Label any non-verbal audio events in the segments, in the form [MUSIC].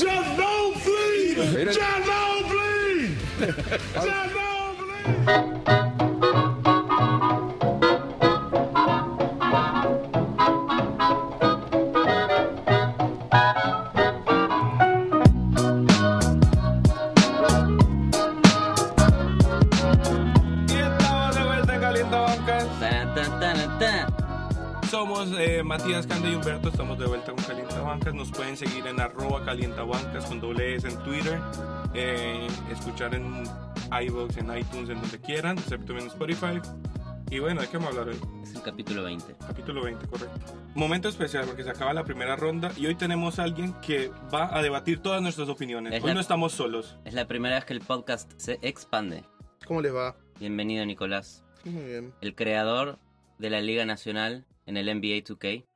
Just don't bleed! Just don't bleed! Just don't bleed! Y estamos de vuelta en Calienta Bancas. Tan, tan, tan, tan. Somos eh, Matías Cande y Humberto, estamos de vuelta con Calienta Bancas. Nos pueden seguir en calientabancas con doble S en Twitter, eh, escuchar en iVoox, en iTunes, en donde quieran, excepto en Spotify. Y bueno, ¿de qué vamos a hablar hoy? Es el capítulo 20. Capítulo 20, correcto. Momento especial porque se acaba la primera ronda y hoy tenemos a alguien que va a debatir todas nuestras opiniones. Es Hoy la- no estamos solos. Es la primera vez que el podcast se expande. ¿Cómo les va? Bienvenido, Nicolás. Muy bien. El creador de la Liga Nacional en el NBA 2K.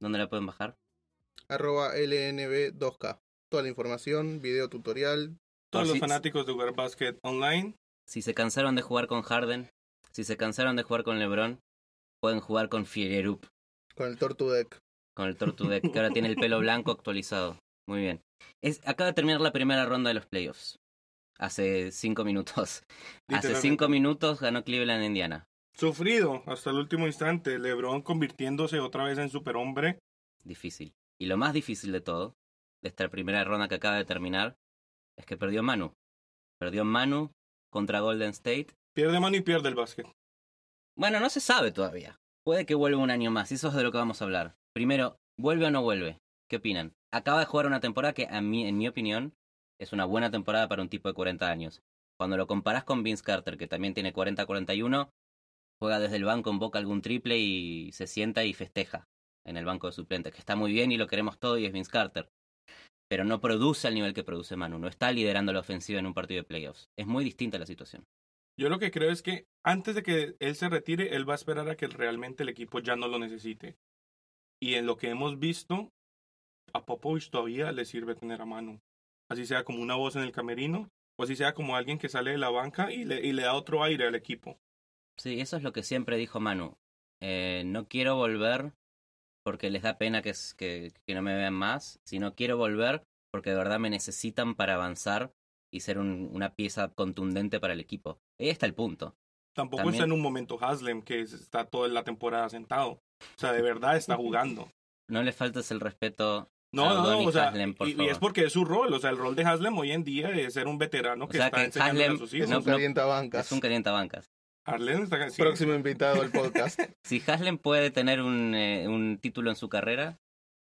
¿Dónde la pueden bajar? Arroba LNB2K. Toda la información, video tutorial. Todos los fanáticos de jugar básquet online. Si se cansaron de jugar con Harden, si se cansaron de jugar con LeBron, pueden jugar con Fiererup, Con el Tortu Deck. con el Tortudec, que ahora tiene el pelo blanco actualizado. Muy bien. Es, acaba de terminar la primera ronda de los playoffs. Hace cinco minutos. Hace cinco minutos ganó Cleveland Indiana. Sufrido hasta el último instante. LeBron convirtiéndose otra vez en superhombre. Difícil. Y lo más difícil de todo, de esta primera ronda que acaba de terminar, es que perdió Manu. Perdió Manu contra Golden State. Pierde mano y pierde el básquet. Bueno, no se sabe todavía. Puede que vuelva un año más, y eso es de lo que vamos a hablar. Primero, ¿vuelve o no vuelve? ¿Qué opinan? Acaba de jugar una temporada que, a mí, en mi opinión, es una buena temporada para un tipo de 40 años. Cuando lo comparás con Vince Carter, que también tiene 40-41, juega desde el banco, invoca algún triple y se sienta y festeja en el banco de suplentes, que está muy bien y lo queremos todo y es Vince Carter. Pero no produce al nivel que produce Manu, no está liderando la ofensiva en un partido de playoffs. Es muy distinta la situación. Yo lo que creo es que antes de que él se retire, él va a esperar a que realmente el equipo ya no lo necesite. Y en lo que hemos visto, a Popovich todavía le sirve tener a mano. Así sea como una voz en el camerino, o así sea como alguien que sale de la banca y le, y le da otro aire al equipo. Sí, eso es lo que siempre dijo Manu. Eh, no quiero volver porque les da pena que, es- que, que no me vean más, sino quiero volver porque de verdad me necesitan para avanzar y ser un- una pieza contundente para el equipo. Ahí está el punto. Tampoco También- está en un momento Haslem, que es- está toda la temporada sentado. O sea, de verdad está jugando. No le faltes el respeto No, a no, o sea, Haslem, por y, y favor. es porque es su rol. O sea, el rol de Haslem hoy en día es ser un veterano que sea, está que enseñándole Haslem a sus Es hijos. No, un no. calienta bancas. Es un calientabancas. Haslem está sí. Próximo invitado al podcast. [LAUGHS] Si Haslem puede tener un, eh, un título en su carrera,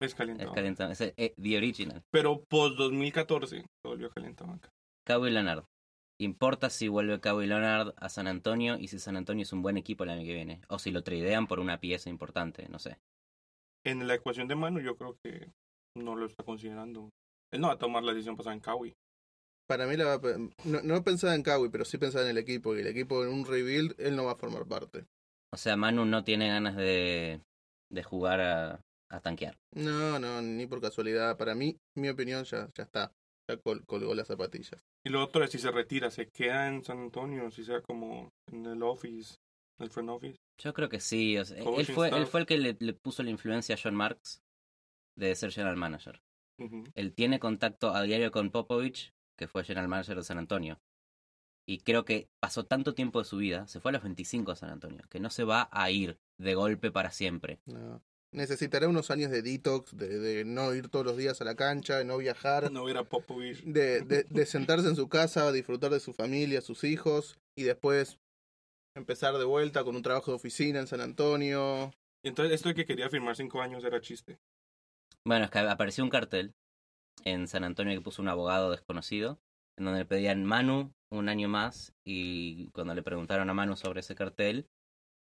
Es caliente. es calienta, es eh, The Original. Pero post 2014 se volvió caliente banca. Kawhi Leonard. Importa si vuelve Kawhi Leonard a San Antonio y si San Antonio es un buen equipo el año que viene. O si lo tradean por una pieza importante, no sé. En la ecuación de Manu yo creo que no lo está considerando. Él no va a tomar la decisión pasada en Kawhi. Para mí, la va a pe- no, no pensaba en Kawhi, pero sí pensaba en el equipo. Y el equipo en un rebuild, él no va a formar parte. O sea, Manu no tiene ganas de, de jugar a, a tanquear. No, no, ni por casualidad. Para mí, mi opinión ya, ya está. Ya col- colgó las zapatillas. Y lo otro es si se retira, se queda en San Antonio, si sea como en el office, en el front office. Yo creo que sí. o sea, él, fue, él fue el que le, le puso la influencia a John Marks de ser general manager. Él tiene contacto a diario con Popovich, que fue general manager de San Antonio. Y creo que pasó tanto tiempo de su vida, se fue a los 25 a San Antonio, que no se va a ir de golpe para siempre. No. Necesitará unos años de detox, de, de no ir todos los días a la cancha, de no viajar, No hubiera Popovich. de, de, de sentarse en su casa, disfrutar de su familia, sus hijos, y después empezar de vuelta con un trabajo de oficina en San Antonio. Y entonces esto de que quería firmar cinco años era chiste. Bueno, es que apareció un cartel en San Antonio que puso un abogado desconocido, en donde le pedían Manu un año más, y cuando le preguntaron a Manu sobre ese cartel,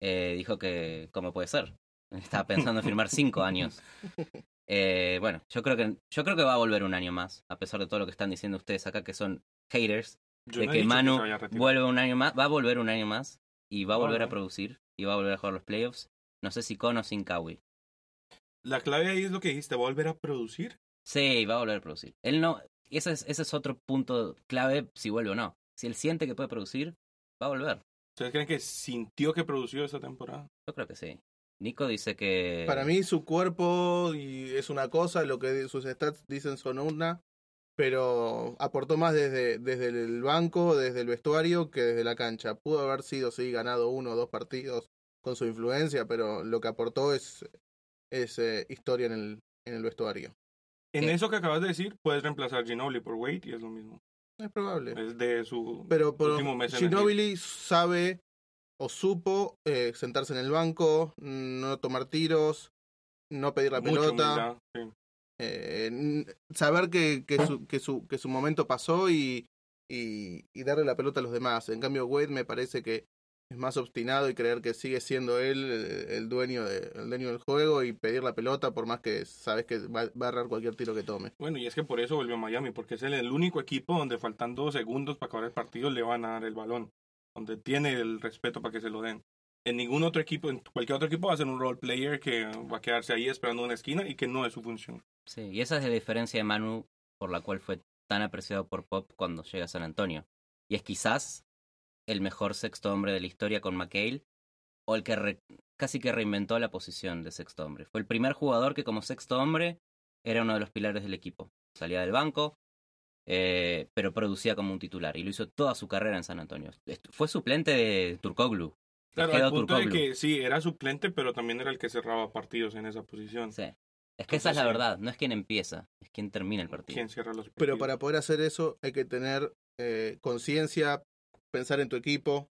eh, dijo que, ¿cómo puede ser? [LAUGHS] Estaba pensando en firmar cinco años. [LAUGHS] Eh, bueno, yo creo que yo creo que va a volver un año más, a pesar de todo lo que están diciendo ustedes acá, que son haters, Yo de no que Manu a vuelve un año más, va a volver un año más, y va a volver a producir, y va a volver a jugar los playoffs. No sé si con o sin Kawhi. La clave ahí es lo que dijiste, volver a producir. Sí, va a volver a producir. Él no. Ese es, ese es otro punto clave si vuelve o no. Si él siente que puede producir, va a volver. ¿Ustedes creen que sintió que produció esta temporada? Yo creo que sí. Nico dice que. Para mí su cuerpo y es una cosa, lo que sus stats dicen son una, pero aportó más desde, desde el banco, desde el vestuario, que desde la cancha. Pudo haber sido, sí, ganado uno o dos partidos con su influencia, pero lo que aportó es, es eh, historia en el, en el vestuario. En Eh. eso que acabas de decir, puedes reemplazar Ginobili por Wade y es lo mismo. Es probable. Es de su Pero por último mes Ginobili sabe o supo eh, sentarse en el banco, no tomar tiros, no pedir la pelota, humildad, sí. eh, saber que, que, su, que, su, que su momento pasó y, y, y darle la pelota a los demás. En cambio, Wade me parece que es más obstinado y creer que sigue siendo él el, el dueño de, el dueño del juego y pedir la pelota por más que sabes que va, va a errar cualquier tiro que tome. Bueno, y es que por eso volvió a Miami, porque es el, el único equipo donde faltando segundos para acabar el partido le van a dar el balón, donde tiene el respeto para que se lo den. En ningún otro equipo, en cualquier otro equipo va a ser un role player que va a quedarse ahí esperando una esquina y que no es su función. Sí, y esa es la diferencia de Manu por la cual fue tan apreciado por Pop cuando llega a San Antonio. Y es quizás el mejor sexto hombre de la historia con McHale, o el que re- casi que reinventó la posición de sexto hombre. Fue el primer jugador que como sexto hombre era uno de los pilares del equipo. Salía del banco, eh, pero producía como un titular. Y lo hizo toda su carrera en San Antonio. Fue suplente de Turkoglu. Claro, al punto de que sí, era suplente, pero también era el que cerraba partidos en esa posición. Sí. Es que esa es la verdad. No es quien empieza, es quien termina el partido. ¿Quién cierra los partidos? Pero para poder hacer eso hay que tener eh, conciencia, pensar en tu equipo,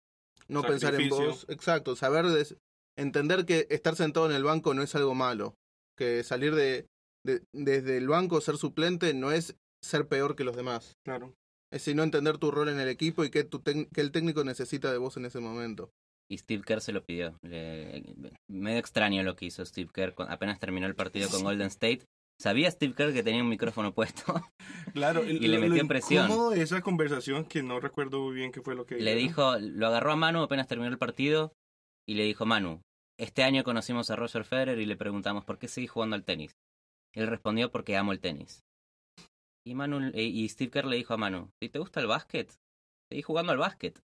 no pensar en vos. Exacto, saber, des- entender que estar sentado en el banco no es algo malo. Que salir de, de- desde el banco, ser suplente, no es ser peor que los demás. Claro. Es sino entender tu rol en el equipo y qué, tu qué el técnico necesita de vos en ese momento. Y Steve Kerr se lo pidió. Le- medio extraño lo que hizo Steve Kerr apenas terminó el partido con [LAUGHS] Golden State. Sabía Steve Kerr que tenía un micrófono puesto. [LAUGHS] Claro, Y le metió presión. incómodo de esa conversación que no recuerdo muy bien qué fue lo que le dijo, lo agarró a Manu apenas terminó el partido y le dijo, Manu, este año conocimos a Roger Federer y le preguntamos por qué seguís jugando al tenis. Él respondió porque amo el tenis. Y Manu eh, y Steve Kerr le dijo a Manu, si te gusta el básquet, seguí jugando al básquet.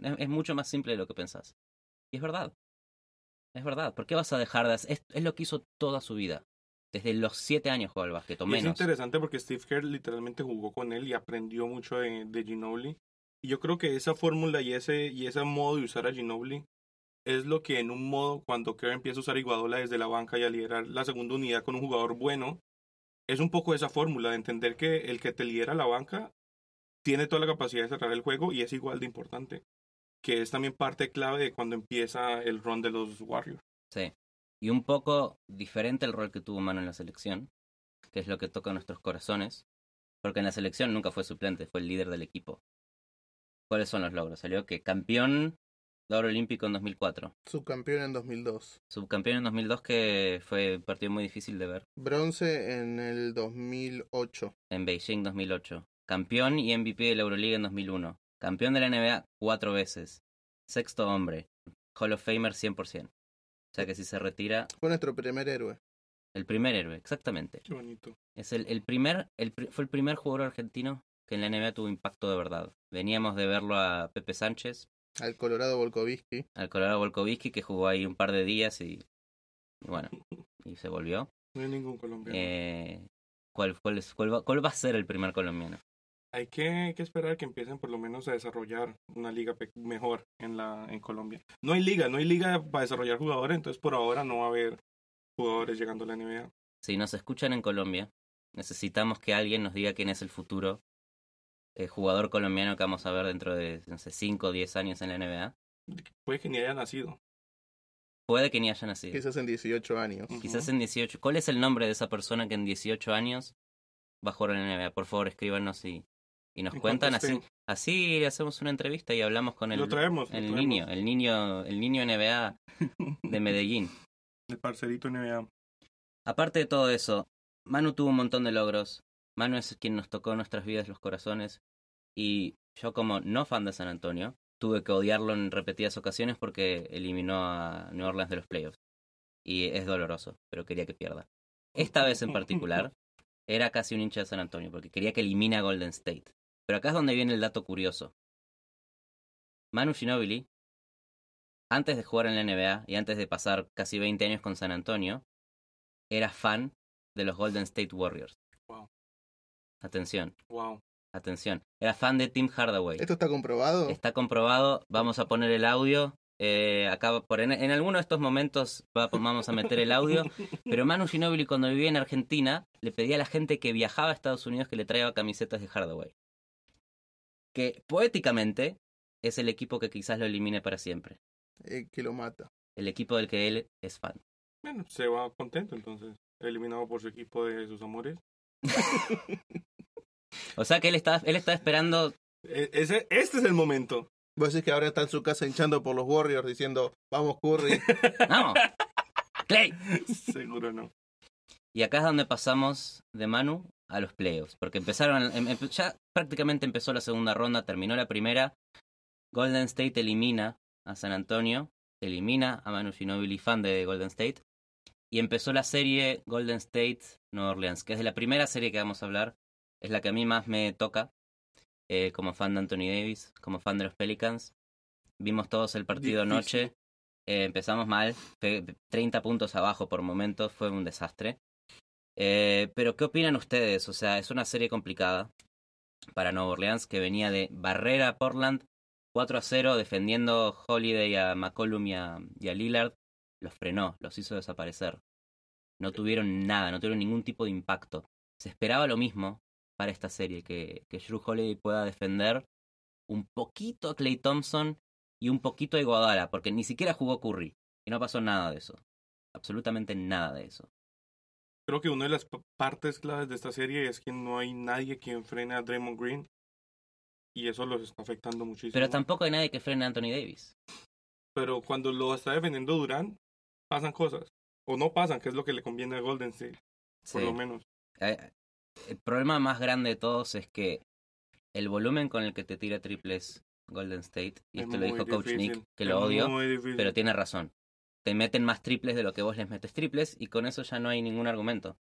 Es, es mucho más simple de lo que pensás. Y es verdad. Es verdad. ¿Por qué vas a dejar de hacer? Es, es lo que hizo toda su vida. Desde los siete años jugó al básquet, o Y es menos. interesante porque Steve Kerr literalmente jugó con él y aprendió mucho de, de Ginobili. Y yo creo que esa fórmula y ese, y ese modo de usar a Ginobili es lo que en un modo, cuando Kerr empieza a usar a Iguadola desde la banca y a liderar la segunda unidad con un jugador bueno, es un poco esa fórmula de entender que el que te lidera la banca tiene toda la capacidad de cerrar el juego y es igual de importante. Que es también parte clave de cuando empieza el run de los Warriors. Sí. Y un poco diferente el rol que tuvo Manu en la selección, que es lo que toca nuestros corazones, porque en la selección nunca fue suplente, fue el líder del equipo. ¿Cuáles son los logros? Salió que campeón de oro olímpico en 2004, Subcampeón en 2002. subcampeón en 2002 que fue un partido muy difícil de ver, Bronce en el 2008. en Beijing 2008, campeón y MVP de la Euroliga en 2001, campeón de la NBA cuatro veces, sexto hombre, Hall of Famer 100%. O sea que si se retira, Fue nuestro primer héroe. el primer héroe, exactamente. Qué bonito. Es el, el primer, el, fue el primer jugador argentino que en la NBA tuvo impacto de verdad. Veníamos de verlo a Pepe Sánchez, Al Colorado Volkovitsky. al Colorado Volkovitsky, que jugó ahí un par de días y, y bueno, [LAUGHS] y se volvió. No hay ningún colombiano. Eh, ¿cuál, cuál, es- cuál, va, cuál va a ser el primer colombiano? Hay que, hay que esperar que empiecen por lo menos a desarrollar una liga pe- mejor en la en Colombia. No hay liga, no hay liga para desarrollar jugadores, entonces por ahora no va a haber jugadores llegando a la NBA. Si nos escuchan en Colombia, necesitamos que alguien nos diga quién es el futuro eh, jugador colombiano que vamos a ver dentro de, no sé, 5 o 10 años en la NBA. Puede que ni haya nacido. Puede que ni haya nacido. Quizás en 18 años. Quizás en 18. ¿Cuál es el nombre de esa persona que en 18 años va a jugar en la NBA? Por favor, escríbanos y, y nos En cuentan. Así, así hacemos una entrevista y hablamos con el, Lo traemos. lo el traemos. niño, el niño, el niño NBA de Medellín. [LAUGHS] El parcerito NBA. Aparte de todo eso, Manu tuvo un montón de logros. Manu es quien nos tocó en nuestras vidas los corazones. Y yo como no fan de San Antonio, tuve que odiarlo en repetidas ocasiones porque eliminó a New Orleans de los playoffs. Y es doloroso, pero quería que pierda. Esta vez en particular, [LAUGHS] era casi un hincha de San Antonio porque quería que elimine a Golden State. Pero acá es donde viene el dato curioso. Manu Ginobili, antes de jugar en la NBA y antes de pasar casi 20 años con San Antonio, era fan de los Golden State Warriors. Wow. Atención, Wow. atención. Era fan de Tim Hardaway. ¿Esto está comprobado? Está comprobado, vamos a poner el audio. Eh, acá por en, en alguno de estos momentos va- vamos a meter el audio. [LAUGHS] Pero Manu Ginóbili cuando vivía en Argentina le pedía a la gente que viajaba a Estados Unidos que le traiga camisetas de Hardaway. Que poéticamente es el equipo que quizás lo elimine para siempre. Eh, que lo mata. El equipo del que él es fan. Bueno, se va contento entonces. Eliminado por su equipo de sus amores. [LAUGHS] O sea que él está, él está esperando. E- ese, este es el momento. Vos decís que ahora está en su casa hinchando por los Warriors diciendo, vamos Curry. [LAUGHS] ¡No! ¡Clay! [LAUGHS] Seguro no. Y acá es donde pasamos de Manu a los playoffs. Porque empezaron. em- em- ya prácticamente empezó la segunda ronda, terminó la primera. Golden State elimina a San Antonio, elimina a Manu Ginobili, fan de Golden State. Y empezó la serie Golden State Nueva Orleans, que es de la primera serie que vamos a hablar. Es la que a mí más me toca. eh, como fan de Anthony Davis, como fan de los Pelicans. Vimos todos el partido Difícil. anoche. Eh, empezamos mal, fue 30 puntos abajo por momentos, fue un desastre. Eh, pero, ¿qué opinan ustedes? O sea, es una serie complicada para Nueva Orleans que venía de barrer a Portland 4 a 0 defendiendo Holiday a McCollum y a, y a Lillard. Los frenó, los hizo desaparecer. No tuvieron nada, no tuvieron ningún tipo de impacto. Se esperaba lo mismo para esta serie, que, que Drew Holiday pueda defender un poquito a Clay Thompson y un poquito a Iguodala, porque ni siquiera jugó Curry. Y no pasó nada de eso. Absolutamente nada de eso. Creo que una de las partes claves de esta serie es que no hay nadie quien frene a Draymond Green. Y eso los está afectando muchísimo. Pero tampoco hay nadie que frene a Anthony Davis. Pero cuando lo está defendiendo Durant, pasan cosas. O no pasan, que es lo que le conviene a Golden State, por lo menos. El problema más grande de todos es que el volumen con el que te tira triples Golden State, y Es esto lo dijo Coach difícil, Nick, que es lo odio, pero tiene razón. Te meten más triples de lo que vos les metes triples y con eso ya no hay ningún argumento.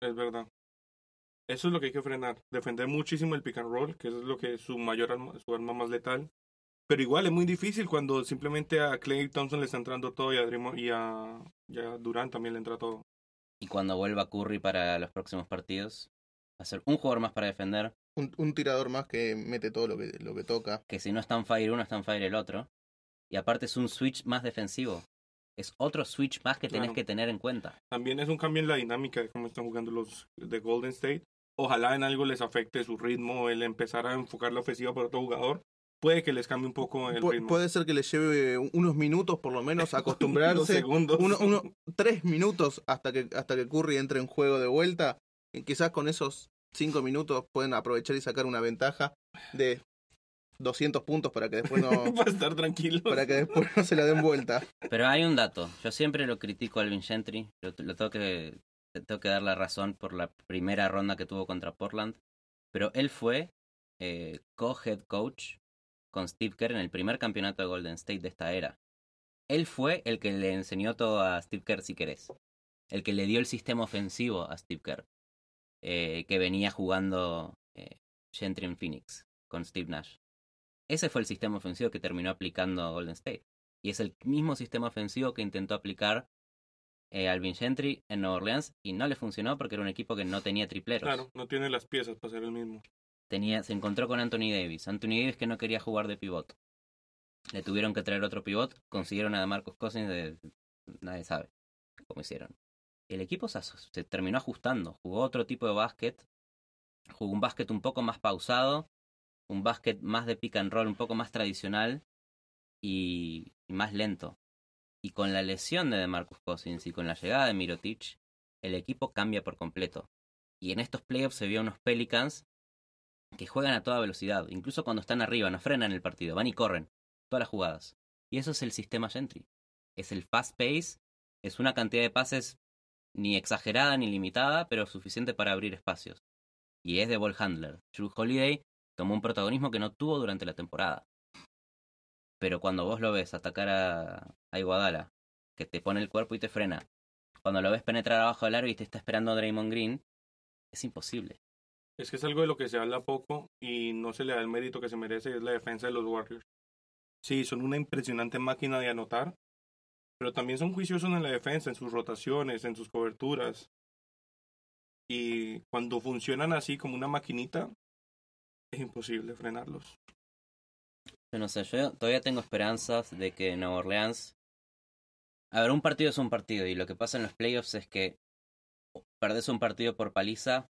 Es verdad. Eso es lo que hay que frenar. Defender muchísimo el pick and roll, que eso es lo que es su mayor arma, su arma más letal. Pero igual es muy difícil cuando simplemente a Clay Thompson le está entrando todo y a, Draymond- y a, y a Durant también le entra todo. Y cuando vuelva Curry para los próximos partidos, va a ser un jugador más para defender, Un, un tirador más que mete todo lo que, lo que toca. que si no está en fire uno, está en fire el otro. Y aparte es un switch más defensivo. Es otro switch más que tenés Claro. que tener en cuenta. También es un cambio en la dinámica de cómo están jugando los de Golden State. Ojalá en algo les afecte su ritmo, el empezar a enfocar la ofensiva por otro jugador. Puede que les cambie un poco el Pu- ritmo. puede ser que le lleve unos minutos por lo menos a [LAUGHS] Unos acostumbrarse. segundos. uno, uno, [LAUGHS] tres minutos hasta que, hasta que Curry entre en juego de vuelta. Y quizás con esos cinco minutos pueden aprovechar y sacar una ventaja de 200 puntos para que después [LAUGHS] no, Para estar tranquilo. para que después no se la den vuelta. Pero hay un dato. Yo siempre lo critico a Alvin Gentry. Lo, lo tengo que, le tengo que dar la razón por la primera ronda que tuvo contra Portland. Pero él fue eh, co-head coach con Steve Kerr en el primer campeonato de Golden State de esta era. Él fue el que le enseñó todo a Steve Kerr, si querés. El que le dio el sistema ofensivo a Steve Kerr. eh, que venía jugando eh, Gentry en Phoenix con Steve Nash. Ese fue el sistema ofensivo que terminó aplicando Golden State. Y es el mismo sistema ofensivo que intentó aplicar eh, Alvin Gentry en Nueva Orleans y no le funcionó porque era un equipo que no tenía tripleros. Claro, no tiene las piezas para ser el mismo. Tenía, se encontró con Anthony Davis. Anthony Davis que no quería jugar de pivot. Le tuvieron que traer otro pivot. Consiguieron a Marcos Cousins de... Nadie sabe cómo hicieron. El equipo se, se terminó ajustando. Jugó otro tipo de básquet. Jugó un básquet un poco más pausado. Un básquet más de pick and roll, un poco más tradicional. Y, más lento. Y con la lesión de Marcus Cousins y con la llegada de Mirotic, el equipo cambia por completo. Y en estos playoffs se vio unos Pelicans que juegan a toda velocidad, incluso cuando están arriba, no frenan el partido, van y corren, todas las jugadas. Y eso es el sistema Gentry. Es el fast pace, es una cantidad de pases ni exagerada ni limitada, pero suficiente para abrir espacios. Y es de ball handler. Drew Holiday tomó un protagonismo que no tuvo durante la temporada. Pero cuando vos lo ves atacar a, a Iguodala, que te pone el cuerpo y te frena, cuando lo ves penetrar abajo del aro y te está esperando Draymond Green, es imposible. Es que es algo de lo que se habla poco y no se le da el mérito que se merece, es la defensa de los Warriors. Sí, son una impresionante máquina de anotar, pero también son juiciosos en la defensa, en sus rotaciones, en sus coberturas. Y cuando funcionan así como una maquinita, es imposible frenarlos. Yo no sé, yo todavía tengo esperanzas de que Nueva Orleans... A ver, un partido es un partido y lo que pasa en los playoffs es que perdés un partido por paliza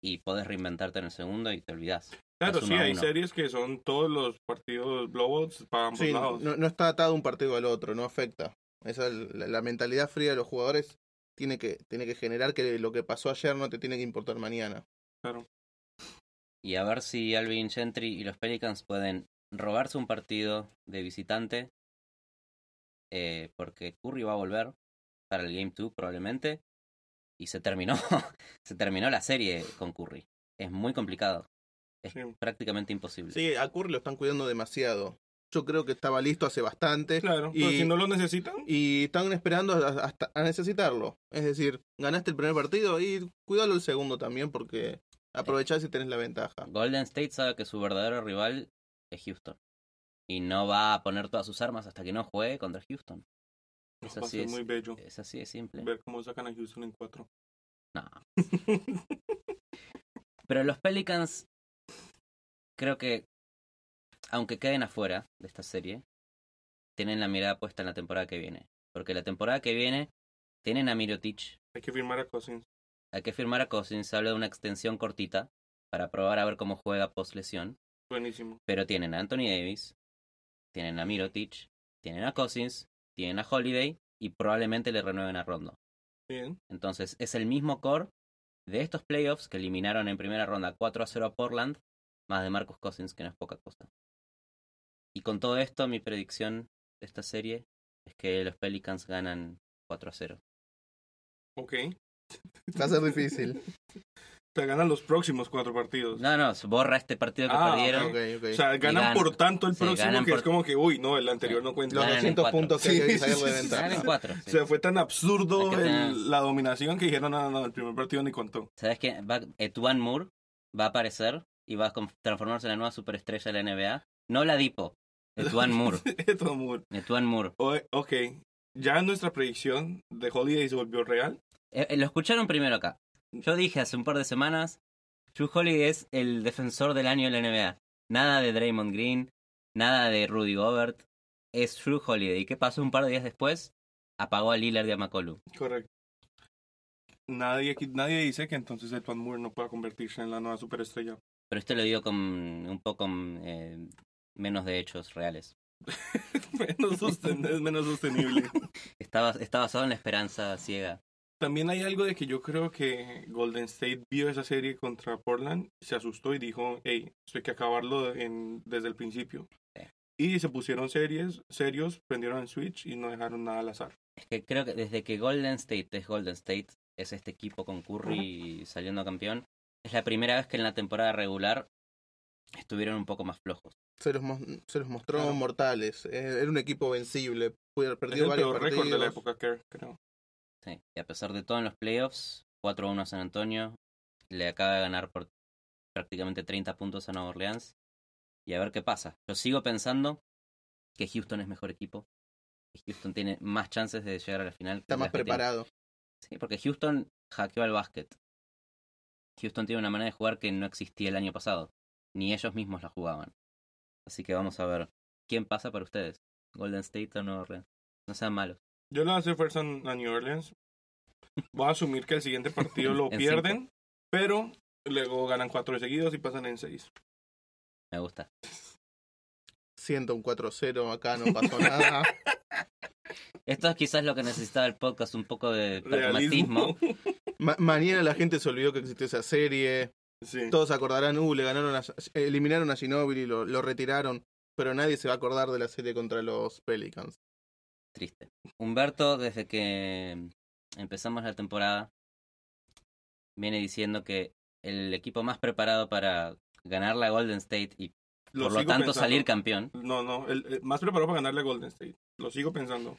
y podés reinventarte en el segundo y te olvidás. Claro, Es sí, hay series que son todos los partidos blowouts para ambos Sí, lados. no, no está atado un partido al otro, no afecta. Esa es la, la mentalidad fría de los jugadores tiene que, tiene que generar que lo que pasó ayer no te tiene que importar mañana. Claro. Y a ver si Alvin Gentry y los Pelicans pueden robarse un partido de visitante. eh, porque Curry va a volver para el Game 2 probablemente. Y se terminó. [LAUGHS] se terminó la serie con Curry. Es muy complicado. Es Sí. prácticamente imposible. Sí, a Curry lo están cuidando demasiado. Yo creo que estaba listo hace bastante. Claro, Y- pero si no lo necesitan, Y están esperando a- hasta a necesitarlo. Es decir, ganaste el primer partido y cuídalo el segundo también porque aprovechás si tenés la ventaja. Golden State sabe que su verdadero rival es Houston. Y no va a poner todas sus armas hasta que no juegue contra Houston. Es va a así, ser es, muy bello es así de simple. ver cómo sacan a Houston en cuatro. No. Pero los Pelicans, creo que, aunque queden afuera de esta serie, tienen la mirada puesta en la temporada que viene. Porque la temporada que viene tienen a Mirotic, Hay que firmar a Cousins. Hay que firmar a Cousins, se habla de una extensión cortita para probar a ver cómo juega post lesión. Buenísimo. Pero tienen a Anthony Davis, tienen a Mirotic, tienen a Cousins, tienen a Holiday y probablemente le renueven a Rondo. Bien. Entonces es el mismo core de estos playoffs que eliminaron en primera ronda 4 a 0 a Portland, más de Marcus Cousins, que no es poca cosa. Y con todo esto, mi predicción de esta serie es que los Pelicans ganan 4 a 0. Ok. [LAUGHS] Va a ser difícil. [LAUGHS] Te ganan los próximos cuatro partidos. No, no, se borra este partido que Ah, perdieron. O sea, ganan ganan. por tanto el Sí, próximo que por- es como que, uy, no, el anterior no cuenta. Los ganan en 200 cuatro. puntos que hay Sí, de ventaja. Ganan 4. O sea, fue tan absurdo el- la dominación que dijeron, no, no, no, el primer partido ni contó. ¿Sabes qué? Va, Etuan Moore va a aparecer y va a transformarse en la nueva superestrella de la NBA. No la Dipo, Etuan [LAUGHS] Moore. Esto, Moore. Etuan Moore. O- ok, ya nuestra predicción de Holiday se volvió real. Eh, eh, lo escucharon primero acá. Yo dije hace un par de semanas, Drew Holiday es el defensor del año de la NBA. Nada de Draymond Green, nada de Rudy Gobert. Es Drew Holiday. ¿Y qué pasó un par de días después? Apagó a Lillard y a McCollum. Correcto. Nadie, nadie dice que entonces Edwin Moore no pueda convertirse en la nueva superestrella. Pero esto lo digo con un poco eh, menos de hechos reales. [LAUGHS] menos sosten- es menos sostenible. [LAUGHS] Está basado en la esperanza ciega. También hay algo de que yo creo que Golden State vio esa serie contra Portland, se asustó y dijo, hey, esto hay que acabarlo en- desde el principio. Sí. Y se pusieron series, serios, prendieron el switch y no dejaron nada al azar. Es que creo que desde que Golden State es Golden State, es este equipo con Curry saliendo campeón, es la primera vez que en la temporada regular estuvieron un poco más flojos. Se los, se los mostró Claro. mortales. Eh, Era un equipo vencible. Perdió varios récord de la época creo. Sí, y a pesar de todo en los playoffs, 4-1 a San Antonio, le acaba de ganar por prácticamente 30 puntos a Nueva Orleans. Y a ver qué pasa. Yo sigo pensando que Houston es mejor equipo. Que Houston tiene más chances de llegar a la final. Está más preparado. Sí, porque Houston hackeó al básquet. Houston tiene una manera de jugar que no existía el año pasado. Ni ellos mismos la jugaban. Así que vamos a ver quién pasa para ustedes. Golden State o Nueva Orleans. No sean malos. Yo le voy a hacer fuerza a New Orleans. Voy a asumir que el siguiente partido [LAUGHS] lo En pierden, pero luego ganan cuatro de seguidos y pasan en seis. Me gusta. Siento un 4-0. Acá no pasó nada. [LAUGHS] Esto es quizás lo que necesitaba el podcast, un poco de pragmatismo. Realismo. [LAUGHS] Ma- mañana la gente se olvidó que existió esa serie. Sí. Todos se acordarán, uh, le ganaron a, eliminaron a Ginobili, lo, lo retiraron. Pero nadie se va a acordar de la serie contra los Pelicans. Triste. Humberto, desde que empezamos la temporada, viene diciendo que el equipo más preparado para ganar la Golden State y Lo por lo tanto pensando. salir campeón, No, no, el, el más preparado para ganarle a Golden State. Lo sigo pensando.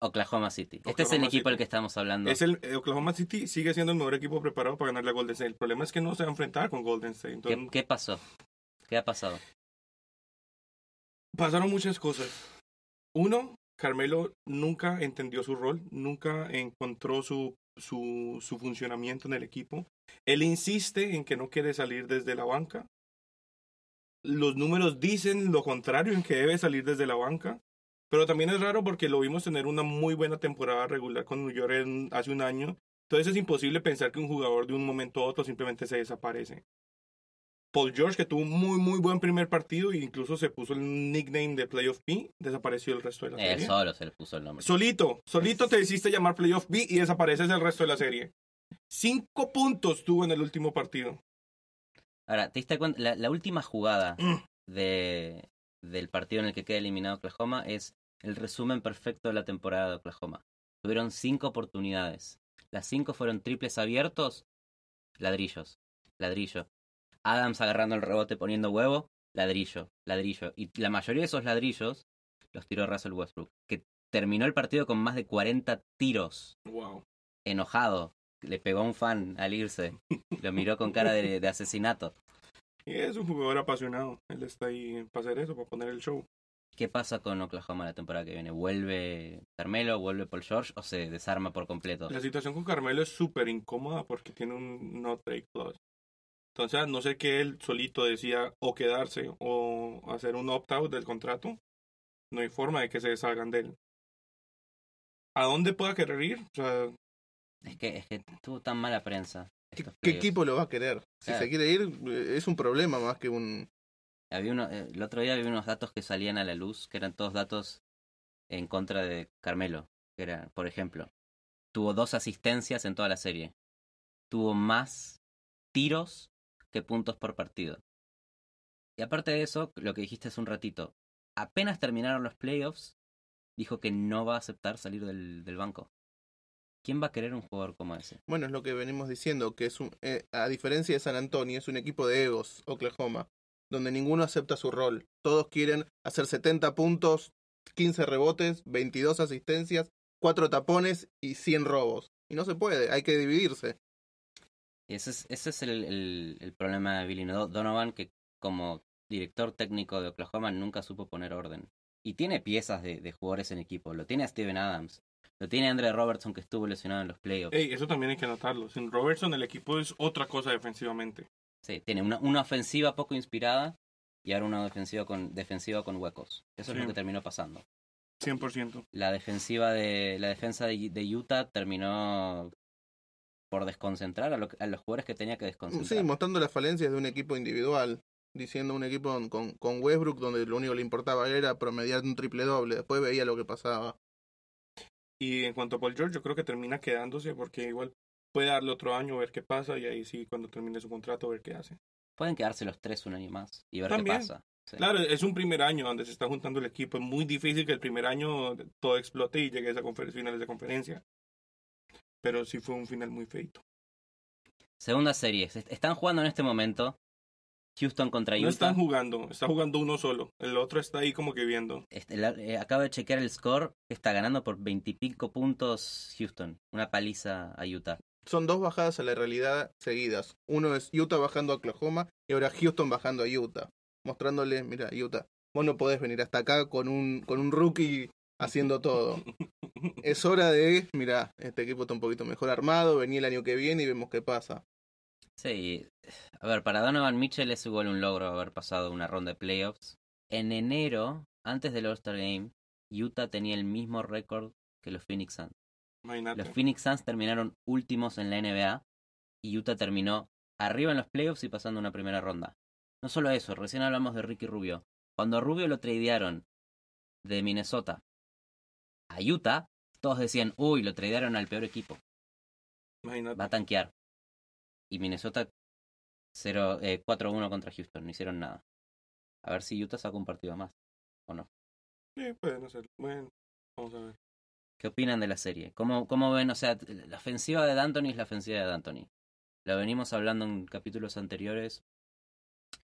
Oklahoma City. este es el equipo del que estamos hablando. Es el eh, Oklahoma City sigue siendo el mejor equipo preparado para ganarle a Golden State. El problema es que no se va a enfrentar con Golden State. ¿Qué, qué pasó? ¿Qué ha pasado? pasaron muchas cosas. Uno, Carmelo nunca entendió su rol, nunca encontró su, su, funcionamiento en el equipo. Él insiste en que no quiere salir desde la banca. Los números dicen lo contrario, en que debe salir desde la banca. Pero también es raro porque lo vimos tener una muy buena temporada regular con New York hace un año. Entonces es imposible pensar que un jugador de un momento a otro simplemente se desaparece. Paul George, que tuvo un muy, muy buen primer partido e incluso se puso el nickname de Playoff P, desapareció el resto de la Él serie. solo se le puso el nombre. Solito, solito te hiciste llamar Playoff B y desapareces el resto de la serie. Cinco puntos tuvo en el último partido. Ahora, ¿te diste cuenta? La, la última jugada Mm. de, del partido en el que queda eliminado Oklahoma es el resumen perfecto de la temporada de Oklahoma. Tuvieron cinco oportunidades. Las cinco fueron triples abiertos, ladrillos, ladrillo. Adams agarrando el rebote poniendo huevo, ladrillo, ladrillo. Y la mayoría de esos ladrillos los tiró Russell Westbrook, que terminó el partido con más de 40 tiros Wow. enojado. Le pegó a un fan al irse. Lo miró con cara de, de asesinato. Y es un jugador apasionado. Él está ahí para hacer eso, para poner el show. ¿Qué pasa con Oklahoma la temporada que viene? ¿Vuelve Carmelo, vuelve Paul George o se desarma por completo? La situación con Carmelo es súper incómoda porque tiene un no trade clause. Entonces, a no sé que él solito decía o quedarse o hacer un opt-out del contrato. No hay forma de que se deshagan de él. ¿A dónde pueda querer ir? O sea, Es que, es que tuvo tan mala prensa. ¿Qué, equipo lo va a querer? Si Claro. se quiere ir, es un problema más que un... Había uno, eh, el otro día había unos datos que salían a la luz, que eran todos datos en contra de Carmelo. Que era, por ejemplo, tuvo dos asistencias en toda la serie. Tuvo más tiros que puntos por partido. Y aparte de eso, lo que dijiste hace un ratito, apenas terminaron los playoffs, dijo que no va a aceptar salir del, del banco. ¿Quién va a querer un jugador como ese? Bueno, es lo que venimos diciendo, que es un, eh, a diferencia de San Antonio, es un equipo de egos, Oklahoma, donde ninguno acepta su rol. Todos quieren hacer 70 puntos, 15 rebotes, 22 asistencias, 4 tapones y 100 robos. Y no se puede, hay que dividirse. Ese es, ese es el, el- el problema de Billy Do- Donovan, que como director técnico de Oklahoma nunca supo poner orden. Y tiene piezas de, de jugadores en equipo. Lo tiene a Steven Adams. Lo tiene Andre Robertson, que estuvo lesionado en los playoffs. ey, eso también hay que notarlo. Sin Robertson, el equipo es otra cosa defensivamente. Sí, tiene una, una ofensiva poco inspirada y ahora una defensiva con, defensiva con huecos. Eso es lo que terminó pasando. 100%. La defensiva de la defensa de, de Utah terminó por desconcentrar a, lo- a los jugadores que tenía que desconcentrar. Sí, mostrando las falencias de un equipo individual. Diciendo un equipo con, con Westbrook donde lo único que le importaba era promediar un triple doble. Después veía lo que pasaba. Y en cuanto a Paul George, yo creo que termina quedándose porque igual puede darle otro año, ver qué pasa y ahí sí, cuando termine su contrato, ver qué hace. Pueden quedarse los tres un año más y ver También. qué pasa. Sí. Claro, es un primer año donde se está juntando el equipo. Es muy difícil que el primer año todo explote y llegue a esa finales de conferencia. Pero sí fue un final muy feito. Segunda serie. Se est- Están jugando en este momento Houston contra No Utah. están jugando, está jugando uno solo. El otro está ahí como que viendo. Este, la- eh, acabo de chequear el score. Está ganando por veintipico puntos Houston. Una paliza a Utah. Son dos bajadas a la realidad seguidas. Uno es Utah bajando a Oklahoma y ahora Houston bajando a Utah. Mostrándole, mira, Utah, vos no podés venir hasta acá con un, con un rookie haciendo todo. [LAUGHS] Es hora de, mira, este equipo está un poquito mejor armado, vení el año que viene y vemos qué pasa. Sí. A ver, para Donovan Mitchell es igual un logro haber pasado una ronda de playoffs. En enero, antes del All-Star Game, Utah tenía el mismo récord que los Phoenix Suns. Imagínate. Los Phoenix Suns terminaron últimos en la NBA y Utah terminó arriba en los playoffs y pasando una primera ronda. No solo eso, recién hablamos de Ricky Rubio. Cuando a Rubio lo tradearon de Minnesota a Utah, todos decían, uy, lo tradearon al peor equipo, Imagínate. va a tanquear. Y Minnesota 0, eh, 4-1 contra Houston, no hicieron nada. A ver si Utah saca un partido más, o no. Sí, pueden hacerlo. Bueno, vamos a ver. ¿Qué opinan de la serie? ¿Cómo, ¿Cómo ven? O sea, la ofensiva de D'Antoni es la ofensiva de D'Antoni. Lo venimos hablando en capítulos anteriores.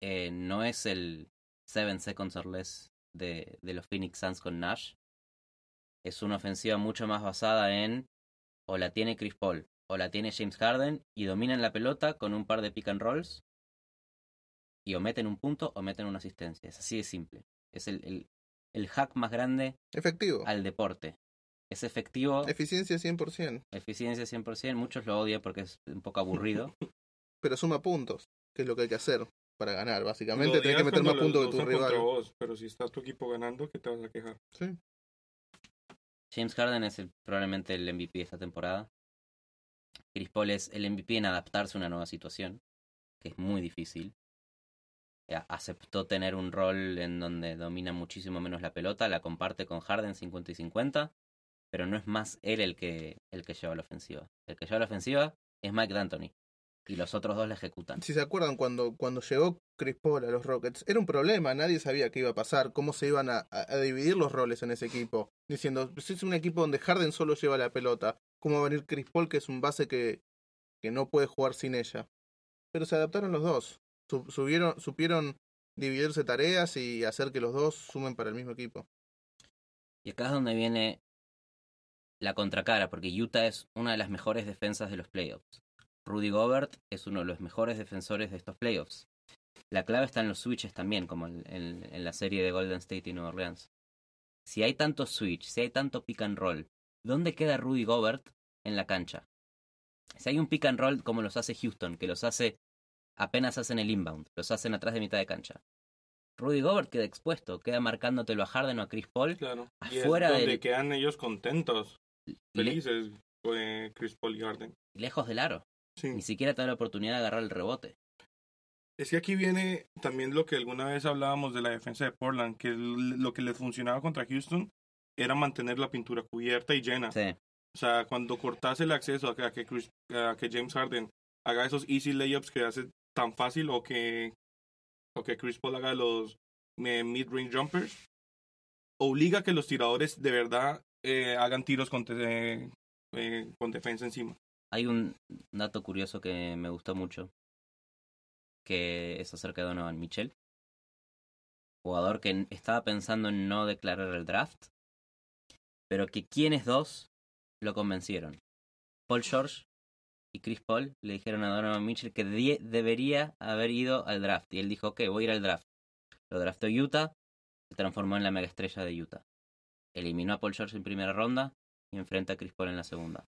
Eh, no es el Seven Seconds or Less de, de los Phoenix Suns con Nash. Es una ofensiva mucho más basada en o la tiene Chris Paul o la tiene James Harden y dominan la pelota con un par de pick and rolls y o meten un punto o meten una asistencia. Es así de simple. Es el, el, el hack más grande Efectivo. al deporte. Es efectivo, Eficiencia 100%, eficiencia 100%, muchos lo odian porque es un poco aburrido. [LAUGHS] pero suma puntos, que es lo que hay que hacer para ganar. Básicamente, tenés que meter más puntos que tu rival. vos, pero si está tu equipo ganando, ¿qué te vas a quejar? Sí. James Harden es el- probablemente el MVP de esta temporada. Chris Paul es el MVP en adaptarse a una nueva situación, que es muy difícil. Eh, Aceptó tener un rol en donde domina muchísimo menos la pelota, la comparte con Harden 50 y 50, pero no es más él el que, el que lleva la ofensiva. El que lleva la ofensiva es Mike D'Antoni, y los otros dos la ejecutan. Si se acuerdan, cuando, cuando llegó Chris Paul a los Rockets, era un problema, nadie sabía qué iba a pasar, cómo se iban a, a- dividir los roles en ese equipo. Diciendo, si es un equipo donde Harden solo lleva la pelota, ¿cómo va a venir Chris Paul, que es un base que, que no puede jugar sin ella? Pero se adaptaron los dos, Su- subieron, supieron dividirse tareas y hacer que los dos sumen para el mismo equipo. Y acá es donde viene la contracara, porque Utah es una de las mejores defensas de los playoffs. Rudy Gobert es uno de los mejores defensores de estos playoffs. La clave está en los switches también, como en, en- en la serie de Golden State y Nueva Orleans. Si hay tanto switch, si hay tanto pick and roll, ¿dónde queda Rudy Gobert en la cancha? Si hay un pick and roll como los hace Houston, que los hace apenas hacen el inbound, los hacen atrás de mitad de cancha. Rudy Gobert queda expuesto, queda marcándotelo a Harden o a Chris Paul Claro. Y es Afuera donde del- quedan ellos contentos, y le- felices, eh, Chris Paul y Harden. lejos del aro. Sí. Ni siquiera te da la oportunidad de agarrar el rebote. Es que aquí viene también lo que alguna vez hablábamos de la defensa de Portland, que lo que les funcionaba contra Houston era mantener la pintura cubierta y llena. Sí. O sea, cuando cortas el acceso a que, a que, Chris- a que James Harden haga esos easy layups que hace tan fácil o que, o que Chris Paul haga los eh, mid-range jumpers, obliga a que los tiradores de verdad eh, hagan tiros con, eh, con defensa encima. Hay un dato curioso que me gustó mucho, que es acerca de Donovan Mitchell, jugador que estaba pensando en no declarar el draft, pero que quienes dos lo convencieron. Paul George y Chris Paul le dijeron a Donovan Mitchell que debería haber ido al draft, y él dijo, ok, voy a ir al draft. Lo draftó Utah, se transformó en la mega estrella de Utah. Eliminó a Paul George en primera ronda y enfrenta a Chris Paul en la segunda.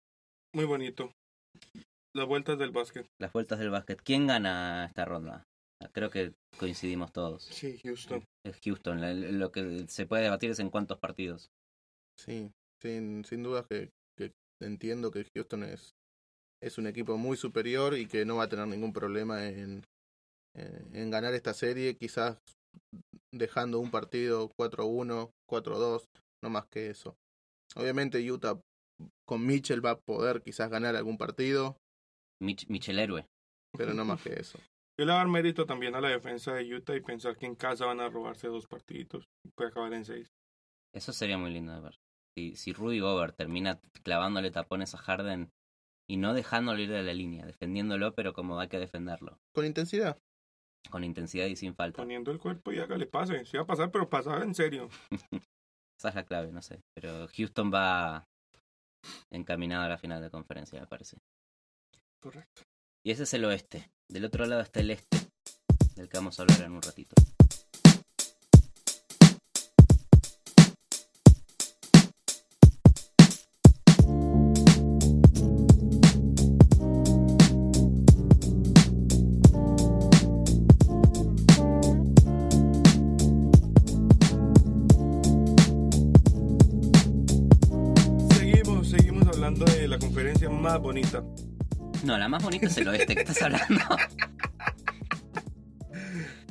Muy bonito. Las vueltas del básquet. Las vueltas del básquet. ¿Quién gana esta ronda? Creo que coincidimos todos. Sí, Houston. Es Houston. Lo que se puede debatir es en cuántos partidos. Sí, sin, sin duda que, que entiendo que Houston es, es un equipo muy superior y que no va a tener ningún problema en, en, en ganar esta serie, quizás dejando un partido 4-1, 4-2, no más que eso. Obviamente Utah con Mitchell va a poder quizás ganar algún partido, Mich Michel Héroe. pero no más [LAUGHS] que eso. Yo le voy a dar mérito también a la defensa de Utah y pensar que en casa van a robarse dos partiditos y puede acabar en seis. Eso sería muy lindo de ver. Si, si Rudy Gobert termina clavándole tapones a Harden y no dejándolo ir de la línea, defendiéndolo, pero como hay que defenderlo. Con intensidad. Con intensidad y sin falta. Poniendo el cuerpo y hágale pase. Sí va a pasar, pero pasar en serio. [LAUGHS] Esa es la clave, no sé. Pero Houston va encaminado a la final de conferencia, me parece. Correcto. Y ese es el oeste. Del otro lado está el este, del que vamos a hablar en un ratito. Más bonita. No, la más bonita es el oeste que estás hablando. [LAUGHS]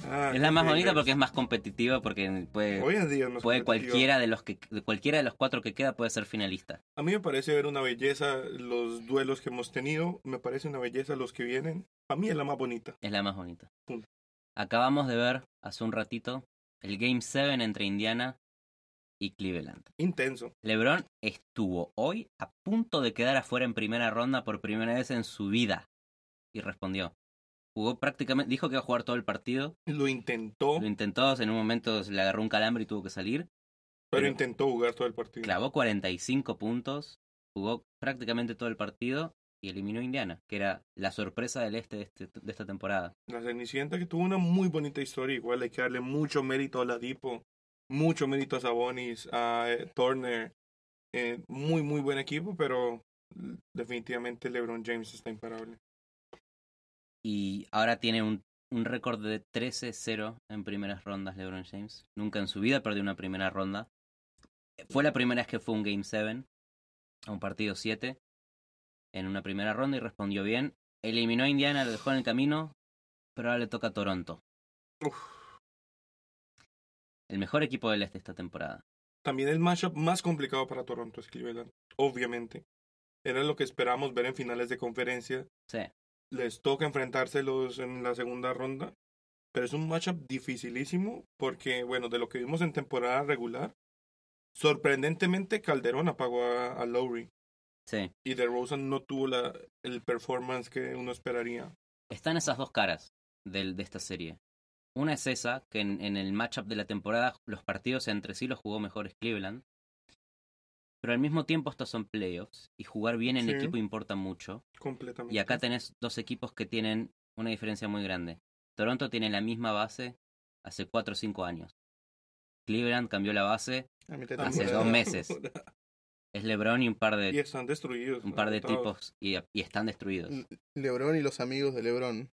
Ah, es la más bonita porque es más competitiva, porque puede, Hoy en día no es puede cualquiera de los que cualquiera de los cuatro que queda puede ser finalista. A mí me parece ver una belleza los duelos que hemos tenido. Me parece una belleza los que vienen. A mí es la más bonita. Es la más bonita. Punto. Acabamos de ver hace un ratito el Game 7 entre Indiana y Cleveland. Intenso. LeBron estuvo hoy a punto de quedar afuera en primera ronda por primera vez en su vida y respondió. Jugó prácticamente, dijo que iba a jugar todo el partido, Lo intentó, lo intentó, en un momento se le agarró un calambre y tuvo que salir. pero pero- intentó jugar todo el partido. Clavó 45 puntos, jugó prácticamente todo el partido y eliminó a Indiana, que era la sorpresa del este de, este- de esta temporada. La Cenicienta que tuvo una muy bonita historia. Igual hay que darle mucho mérito a Ladipo. Mucho mérito a Sabonis, a eh, Turner, Eh, muy, muy buen equipo, pero definitivamente LeBron James está imparable. Y ahora tiene un, un récord de 13-0 en primeras rondas LeBron James. Nunca en su vida perdió una primera ronda. Fue la primera vez que fue un Game 7, a un partido 7, en una primera ronda y respondió bien. Eliminó a Indiana, lo dejó en el camino, pero ahora le toca a Toronto. Uf. El mejor equipo del este esta temporada. También el matchup más complicado para Toronto es Cleveland, obviamente. Era lo que esperamos ver en finales de conferencia. Sí. Les toca enfrentárselos en la segunda ronda. Pero es un matchup dificilísimo porque, bueno, de lo que vimos en temporada regular, sorprendentemente Calderón apagó a, a Lowry. Sí. Y DeRozan no tuvo la, el performance que uno esperaría. Están esas dos caras del, de esta serie. Una es esa, que en, en el matchup de la temporada los partidos entre sí los jugó mejores Cleveland. Pero al mismo tiempo estos son playoffs y jugar bien en Sí. equipo importa mucho. Completamente. Y acá tenés dos equipos que tienen una diferencia muy grande. Toronto tiene la misma base hace 4 o 5 años. Cleveland cambió la base, hace temporada. dos meses. es LeBron y un par Y de, están destruidos. un par de tipos y, y están destruidos. Lebron y los amigos de Lebron.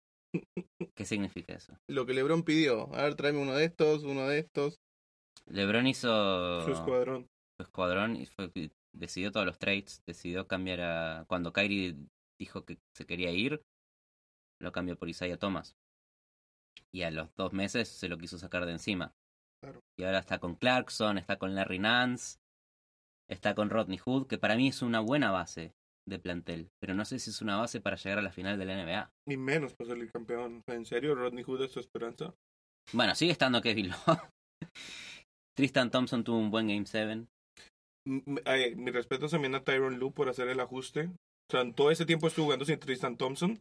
¿Qué significa eso? Lo que Lebron pidió. A ver, tráeme uno de estos, uno de estos. LeBron hizo Su escuadrón. su escuadrón y fue decidió todos los trades, decidió cambiar a cuando Kyrie dijo que se quería ir, lo cambió por Isaiah Thomas. Y a los dos meses se lo quiso sacar de encima. Claro. Y ahora está con Clarkson, está con Larry Nance, está con Rodney Hood, que para mí es una buena base de plantel, pero no sé si es una base para llegar a la final de la NBA. Y menos para salir campeón. ¿En serio, Rodney Hood es su esperanza? Bueno, sigue estando Kevin Love. [LAUGHS] Tristan Thompson tuvo un buen Game 7. M- m- ay, mi respeto también a Tyron Lue por hacer el ajuste. O sea, en todo ese tiempo estuvo jugando sin Tristan Thompson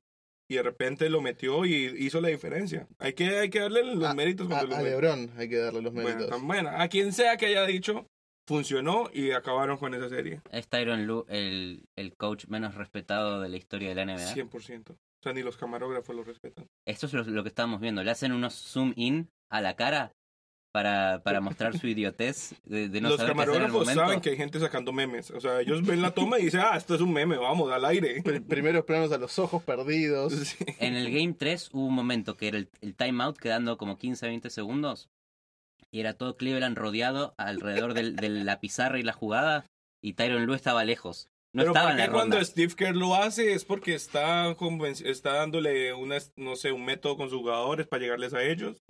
y de repente lo metió y hizo la diferencia. Hay que, hay que darle los A- méritos A, cuando a. Lebron hay que darle los Bueno, méritos. tan buena. A quien sea que haya dicho, funcionó y acabaron con esa serie. Es Tyron Lue el, el coach menos respetado de la historia de la NBA. 100%. O sea, ni los camarógrafos lo respetan. Esto es lo, lo que estamos viendo. Le hacen unos zoom in a la cara para, para mostrar su idiotez de, de no los saber qué hacer en el camarógrafos momento. saben que hay gente sacando memes. O sea, ellos ven la toma y dicen, ah, esto es un meme, vamos, al aire. Pr- primeros planos a los ojos perdidos. [LAUGHS] Sí. En el Game 3 hubo un momento que era el, el timeout quedando como 15-20 segundos y era todo Cleveland rodeado alrededor del- de la pizarra y la jugada y Tyron Lue estaba lejos. No Pero estaba ¿por en la cuando. Steve Kerr lo hace es porque está, está dándole una, no sé, un método con sus jugadores para llegarles a ellos.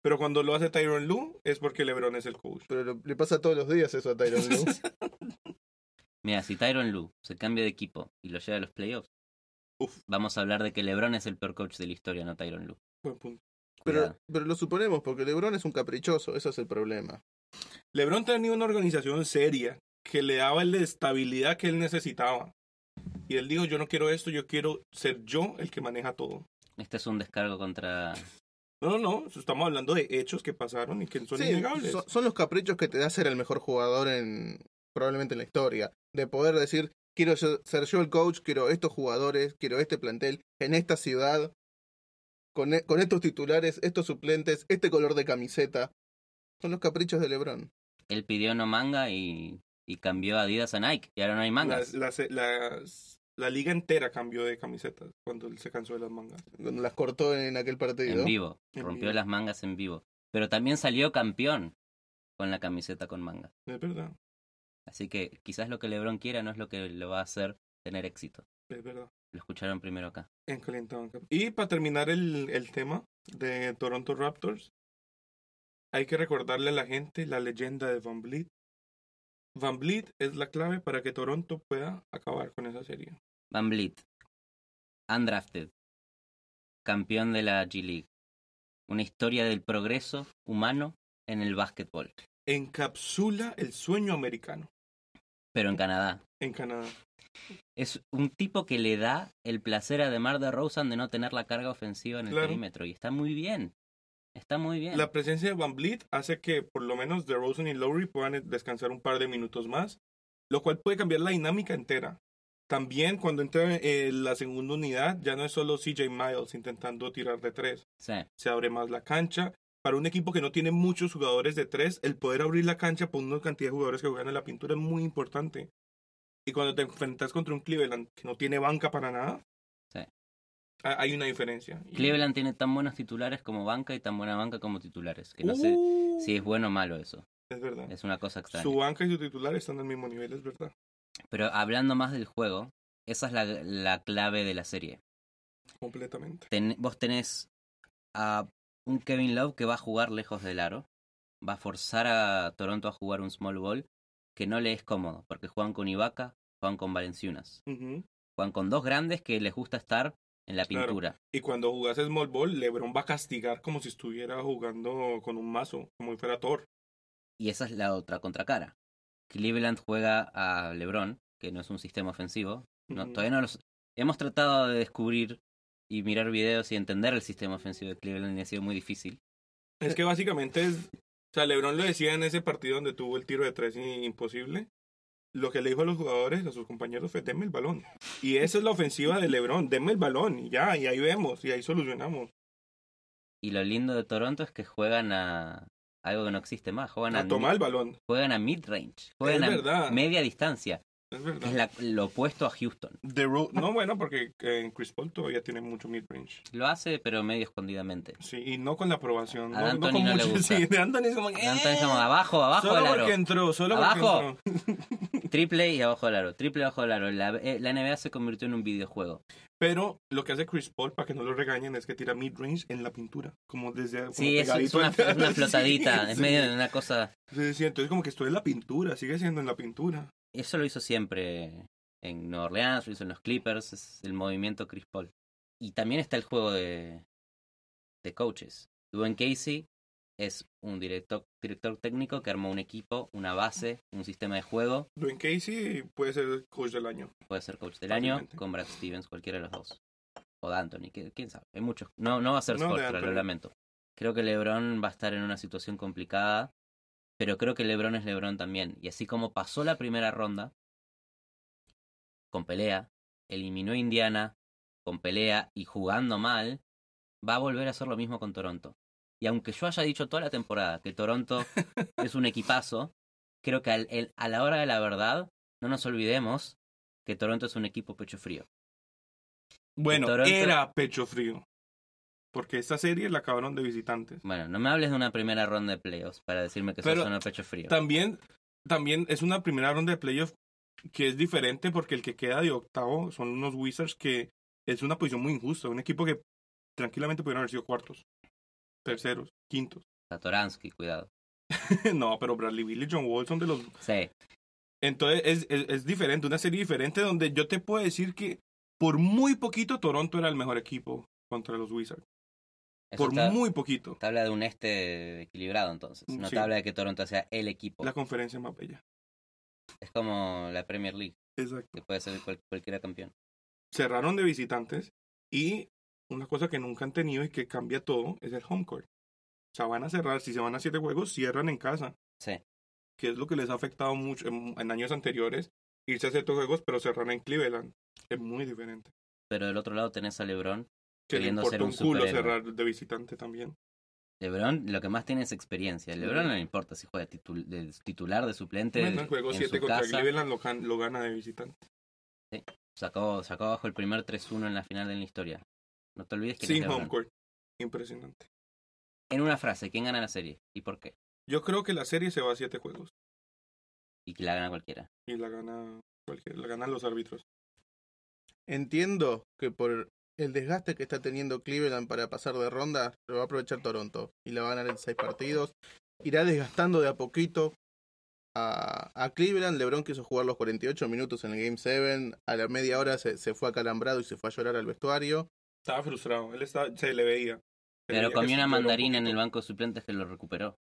Pero cuando lo hace Tyron Lue es porque LeBron es el coach. Pero lo- le pasa todos los días eso a Tyron Lue. [LAUGHS] Mira, si Tyron Lue se cambia de equipo y lo lleva a los playoffs, Uf. vamos a hablar de que LeBron es el peor coach de la historia, no Tyron Lue. Buen punto. Pero, pero lo suponemos porque Lebron es un caprichoso. Eso es el problema. LeBron tenía una organización seria que le daba la estabilidad que él necesitaba. Y él dijo, yo no quiero esto, yo quiero ser yo el que maneja todo. Este es un descargo contra No, no, no, estamos hablando de hechos que pasaron y que son Sí, innegables. son, son los caprichos que te da ser el mejor jugador en probablemente en la historia. De poder decir, quiero ser yo el coach, quiero estos jugadores, quiero este plantel, en esta ciudad, con, e- con estos titulares, estos suplentes, este color de camiseta. Son los caprichos de Lebron. él pidió no manga y, y cambió Adidas a Nike y ahora no hay mangas. Las- las- las- la liga entera cambió de camisetas cuando él se cansó de las mangas. Cuando las cortó en aquel partido. en vivo, En rompió vivo. las mangas en vivo. Pero también salió campeón con la camiseta con mangas. Es verdad, Así que quizás lo que LeBron quiera no es lo que le va a hacer tener éxito. Es verdad. Lo escucharon primero acá. En Banca. Y para terminar el, el tema de Toronto Raptors, hay que recordarle a la gente la leyenda de Van Vliet. Van Vliet es la clave para que Toronto pueda acabar con esa serie. Van Vliet, undrafted, campeón de la G League. Una historia del progreso humano en el básquetbol, Encapsula el sueño americano pero en Canadá. En Canadá. Es un tipo que le da el placer a DeMar DeRozan de no tener la carga ofensiva en el Claro. perímetro y está muy bien. Está muy bien. La presencia de Van Vliet hace que por lo menos DeRozan y Lowry puedan descansar un par de minutos más, lo cual puede cambiar la dinámica entera. También cuando entra eh, la segunda unidad, ya no es solo CJ Miles intentando tirar de tres. Sí. Se abre más la cancha para un equipo que no tiene muchos jugadores de tres, el poder abrir la cancha por una cantidad de jugadores que juegan en la pintura es muy importante. Y cuando te enfrentas contra un Cleveland que no tiene banca para nada, Sí. hay una diferencia. Cleveland tiene tan buenos titulares como banca y tan buena banca como titulares. Que no sé Uh, si es bueno o malo eso. Es verdad. Es una cosa extraña. Su banca y su titular están al mismo nivel, es verdad. Pero hablando más del juego, esa es la, la clave de la serie. Completamente. Ten- vos tenés a un Kevin Love que va a jugar lejos del aro. Va a forzar a Toronto a jugar un small ball que no le es cómodo. Porque juegan con Ibaka, juegan con Valenciunas. Juegan con dos grandes que les gusta estar en la Claro. pintura. Y cuando jugás Small Ball, LeBron va a castigar como si estuviera jugando con un mazo, como si fuera Thor. Y esa es la otra contracara. Cleveland juega a LeBron, que no es un sistema ofensivo. No, todavía no los... Hemos tratado de descubrir y mirar videos y entender el sistema ofensivo de Cleveland y ha sido muy difícil. Es que básicamente es. O sea, LeBron lo decía en ese partido donde tuvo el tiro de tres imposible. Lo que le dijo a los jugadores, a sus compañeros, fue: denme el balón. Y esa es la ofensiva de LeBron: denme el balón. Y ya, y ahí vemos, y ahí solucionamos. Y lo lindo de Toronto es que juegan a algo que no existe más. Juegan a, A tomar el balón. juegan a mid-range. Juegan Es a verdad. media distancia. Es que verdad. Es la- lo opuesto a Houston. The Ro- [LAUGHS] no, bueno, porque eh, en Chris Paul todavía tiene mucho mid-range. Lo hace, pero medio escondidamente. Sí, y no con la aprobación. A no, D'Antoni no con no le mucho- gusta. Sí, de Anthony es como. "Eh". Entonces, como abajo, abajo solo del aro. porque entró, solo Abajo. porque entró. [LAUGHS] Triple y abajo del aro. Triple abajo del aro. La, eh, la NBA se convirtió en un videojuego. Pero lo que hace Chris Paul, para que no lo regañen, es que tira mid-range en la pintura. Como desde. como Sí, es, es una, es [LAUGHS] flotadita. Sí, es sí. medio de una cosa. Sí, sí, entonces como que estoy en la pintura, sigue siendo en la pintura. Eso lo hizo siempre en Nueva Orleans, lo hizo en los Clippers, es el movimiento Chris Paul. Y también está el juego de, de coaches. Dwayne Casey es un director, director técnico que armó un equipo, una base, un sistema de juego. Dwayne Casey puede ser coach del año. Puede ser coach del año con Brad Stevens, cualquiera de los dos. O de Anthony, que- quién sabe. Hay muchos. No, no va a ser No, Spoelstra, lo lamento. Creo que LeBron va a estar en una situación complicada, pero creo que LeBron es LeBron también. Y así como pasó la primera ronda, con pelea, eliminó a Indiana, con pelea y jugando mal, va a volver a hacer lo mismo con Toronto. Y aunque yo haya dicho toda la temporada que Toronto [LAUGHS] es un equipazo, creo que al- el- a la hora de la verdad, no nos olvidemos que Toronto es un equipo pecho frío. Bueno, Toronto- era pecho frío. Porque esta serie la acabaron de visitantes. Bueno, no me hables de una primera ronda de playoffs para decirme que sos un pecho frío. También, también es una primera ronda de playoff que es diferente porque el que queda de octavo son unos Wizards que es una posición muy injusta. Un equipo que tranquilamente pudieron haber sido cuartos, terceros, quintos. Satoransky, cuidado. [LAUGHS] no, pero Bradley Bill y John Wall son de los Sí, Entonces es, es, es diferente, una serie diferente donde yo te puedo decir que por muy poquito Toronto era el mejor equipo contra los Wizards. Eso Por muy poquito. te habla de un este equilibrado entonces. No Sí. te habla de que Toronto sea el equipo. La conferencia más bella. Es como la Premier League, Exacto. que puede ser cual- cualquiera campeón. Cerraron de visitantes y una cosa que nunca han tenido y que cambia todo es el home court. O sea, van a cerrar, si se van a siete juegos, cierran en casa, Sí. que es lo que les ha afectado mucho en, en años anteriores. Irse a siete juegos, pero cerrar en Cleveland. Es muy diferente. Pero del otro lado tenés a LeBron. Que le Queriendo importa ser un un culo cerrar de visitante también. LeBron lo que más tiene es experiencia. LeBron no le importa si juega titul- de titular, de suplente. Bueno, el juego en 7 su contra casa. Cleveland lo, gan- lo gana de visitante. Sacó, sacó abajo el primer 3-1 en la final de la historia. No te olvides que Sin home court. Impresionante. En una frase, ¿quién gana la serie? ¿Y por qué? Yo creo que la serie se va a 7 juegos. Y que la gana cualquiera. Y la gana cualquier, la ganan los árbitros. Entiendo que por el desgaste que está teniendo Cleveland para pasar de ronda, lo va a aprovechar Toronto y la va a ganar en seis partidos. Irá desgastando de a poquito a, a Cleveland. LeBron quiso jugar los 48 minutos en el Game 7. A la media hora se, se fue acalambrado y se fue a llorar al vestuario. Estaba frustrado. Él estaba, se le veía. Se Pero comió una un mandarina en el banco de suplentes que lo recuperó.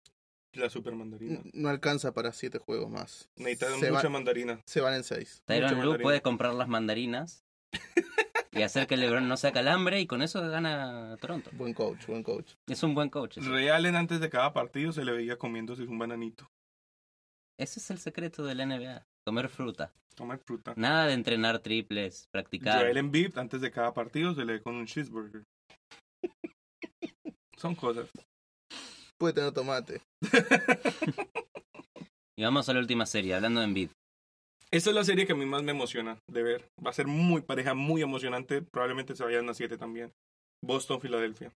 La super mandarina. No alcanza para siete juegos más. Necesitan mucha va- mandarina. se van en seis. Tyron Lue mandarina. puede comprar las mandarinas [LAUGHS] y hacer que LeBron no sea calambre y con eso gana Toronto. Buen coach, buen coach. Es un buen coach. ese. Ray Allen antes de cada partido se le veía comiéndose un bananito. Ese es el secreto de la NBA. Comer fruta. Tomar fruta. Nada de entrenar triples, practicar. Joel Embiid antes de cada partido se le ve con un cheeseburger. [LAUGHS] Son cosas. puede tener tomate. [LAUGHS] Y vamos a la última serie, hablando de Embiid. Esta es la serie que a mí más me emociona de ver. Va a ser muy pareja, muy emocionante. Probablemente se vayan a 7 también. Boston, Filadelfia.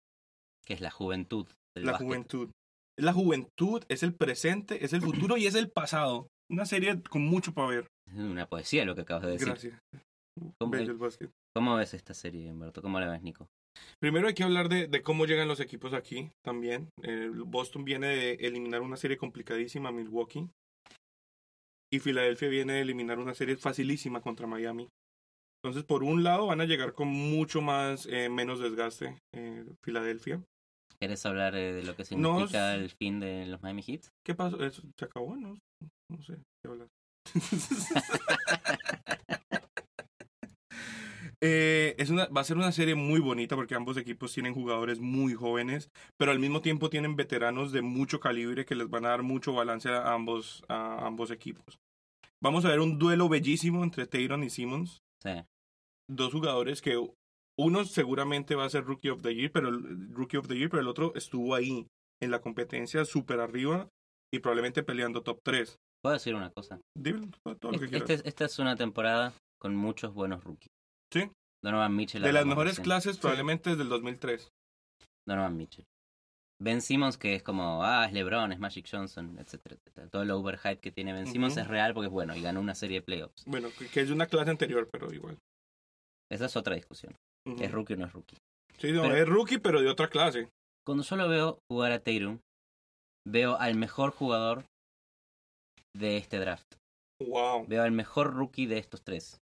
que es la juventud del La básquet. juventud. Es la juventud, es el presente, es el futuro y es el pasado. Una serie con mucho para ver. Es una poesía lo que acabas de decir. Gracias. ¿Cómo, Bello el básquet. cómo ves esta serie, Humberto? ¿Cómo la ves, Nico? Primero hay que hablar de, de cómo llegan los equipos aquí también. Eh, Boston viene de eliminar una serie complicadísima a Milwaukee. Y Filadelfia viene de eliminar una serie facilísima contra Miami. Entonces, por un lado, van a llegar con mucho más, eh, menos desgaste eh, Filadelfia. ¿Quieres hablar eh, de lo que significa s- el fin de los Miami Heat? ¿Qué pasó? ¿Eso ¿Se acabó? No, no sé. ¿Qué hablas? [LAUGHS] Eh, es una, va a ser una serie muy bonita porque ambos equipos tienen jugadores muy jóvenes, pero al mismo tiempo tienen veteranos de mucho calibre que les van a dar mucho balance a ambos, a ambos equipos. Vamos a ver un duelo bellísimo entre Tatum y Simmons, Sí. dos jugadores que uno seguramente va a ser Rookie of the Year, pero el Rookie of the Year, pero el otro estuvo ahí en la competencia súper arriba y probablemente peleando top 3. ¿Puedo decir una cosa? Dime todo, todo lo que Este- quieras. este- esta es una temporada con muchos buenos rookies. Sí. Donovan Mitchell. de las mejores recién. clases probablemente desde el 2003. Donovan Mitchell. Ben Simmons, que es como, ah, es LeBron, es Magic Johnson, etcétera, etcétera. Todo el overhype que tiene Ben Simmons es real porque es bueno y ganó una serie de playoffs. Bueno, que, es de una clase anterior, pero igual. Esa es otra discusión. ¿Es rookie o no es rookie? Sí, no, Pero- es rookie, pero de otra clase. Cuando yo lo veo jugar a Tatum, veo al mejor jugador de este draft. Wow. Veo al mejor rookie de estos tres.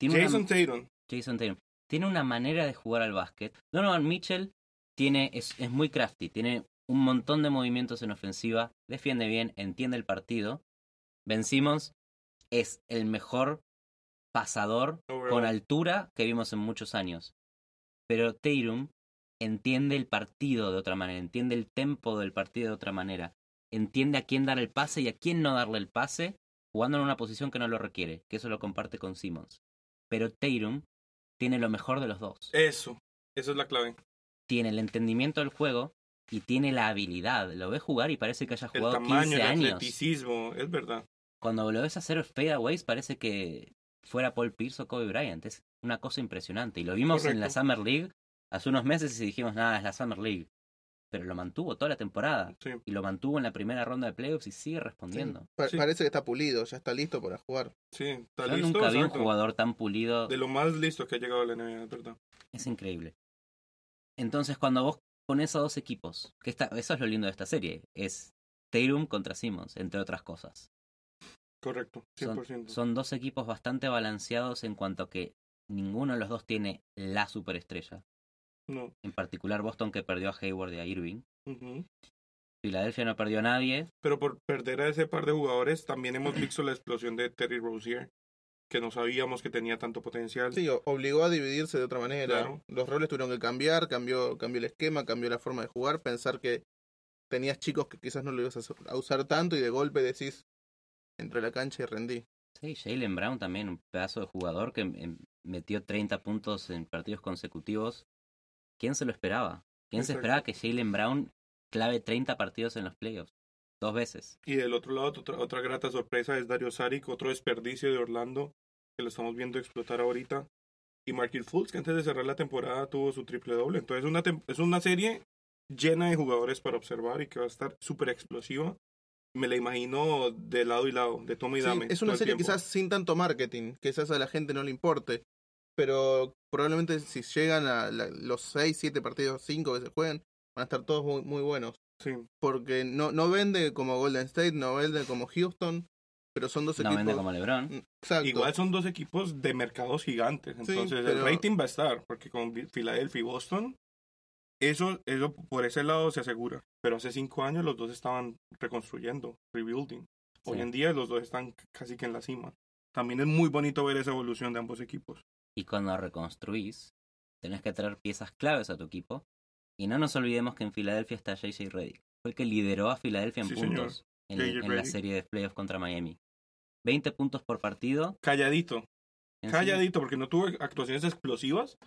Tiene una- Jason Tatum. Jason Tatum. Tiene una manera de jugar al básquet. Donovan Mitchell tiene, es, es muy crafty, tiene un montón de movimientos en ofensiva, defiende bien, entiende el partido. Ben Simmons es el mejor pasador Overall. con altura que vimos en muchos años. Pero Tatum entiende el partido de otra manera, entiende el tempo del partido de otra manera, entiende a quién dar el pase y a quién no darle el pase, jugando en una posición que no lo requiere, que eso lo comparte con Simmons. Pero Tatum tiene lo mejor de los dos. Eso. Esa es la clave. Tiene el entendimiento del juego y tiene la habilidad. Lo ves jugar y parece que haya El jugado tamaño, 15 el años. atleticismo, es verdad. Cuando lo ves hacer fadeaways parece que fuera Paul Pierce o Kobe Bryant. Es una cosa impresionante. Y lo vimos en la. Summer League hace unos meses y dijimos, nada, es la Summer League. Pero lo mantuvo toda la temporada. Sí. Y lo mantuvo en la primera ronda de playoffs y sigue respondiendo. Pa- Sí. Parece que está pulido, ya está listo para jugar. Sí, está Yo listo. nunca vi un jugador tan pulido. De lo más listo que ha llegado a la NBA, es verdad. Es increíble. Entonces, cuando vos pones a dos equipos, que esta, eso es lo lindo de esta serie, es Tatum contra Simmons, entre otras cosas. Correcto, Son, 100%. son dos equipos bastante balanceados en cuanto a que ninguno de los dos tiene la superestrella. No. En particular Boston que perdió a Hayward y a Irving. Ujú. Filadelfia no perdió a nadie. Pero por perder a ese par de jugadores, también hemos visto la explosión de Terry Rozier, que no sabíamos que tenía tanto potencial. Sí, obligó a dividirse de otra manera. Claro. Los roles tuvieron que cambiar, cambió, cambió el esquema, cambió la forma de jugar, pensar que tenías chicos que quizás no lo ibas a usar tanto y de golpe decís, entre la cancha y rendí. Sí, Jalen Brown también, un pedazo de jugador que em, metió 30 puntos en partidos consecutivos. ¿Quién se lo esperaba? ¿Quién se esperaba que Jalen Brown clave 30 partidos en los playoffs? Dos veces. Y del otro lado, otra, otra grata sorpresa es Dario Saric, otro desperdicio de Orlando, que lo estamos viendo explotar ahorita. Y Markil Fultz, que antes de cerrar la temporada tuvo su triple doble. Entonces es una, es una serie llena de jugadores para observar y que va a estar súper explosiva. Me la imagino de lado y lado, de toma y Sí, dame. es una serie tiempo. quizás sin tanto marketing, quizás a la gente no le importe, pero probablemente si llegan a la- los 6, 7 partidos, 5 que se jueguen, van a estar todos muy, muy buenos. Sí, Porque no, no vende como Golden State, no vende como Houston, pero son dos No equipos... vende como LeBron. Mm, Exacto. Igual son dos equipos de mercados gigantes. Sí, Entonces el rating va a estar, porque con Philadelphia y Boston, eso, eso por ese lado se asegura. Pero hace cinco años los dos estaban reconstruyendo, rebuilding. Hoy Sí. en día los dos están casi que en la cima. También es muy bonito ver esa evolución de ambos equipos. Y cuando reconstruís, tenés que traer piezas claves a tu equipo. Y no nos olvidemos que en Filadelfia está JJ Redick. Fue el que lideró a Filadelfia en Sí, puntos en, la serie de playoffs contra Miami. 20 puntos por partido. Calladito, calladito, porque no tuvo actuaciones explosivas,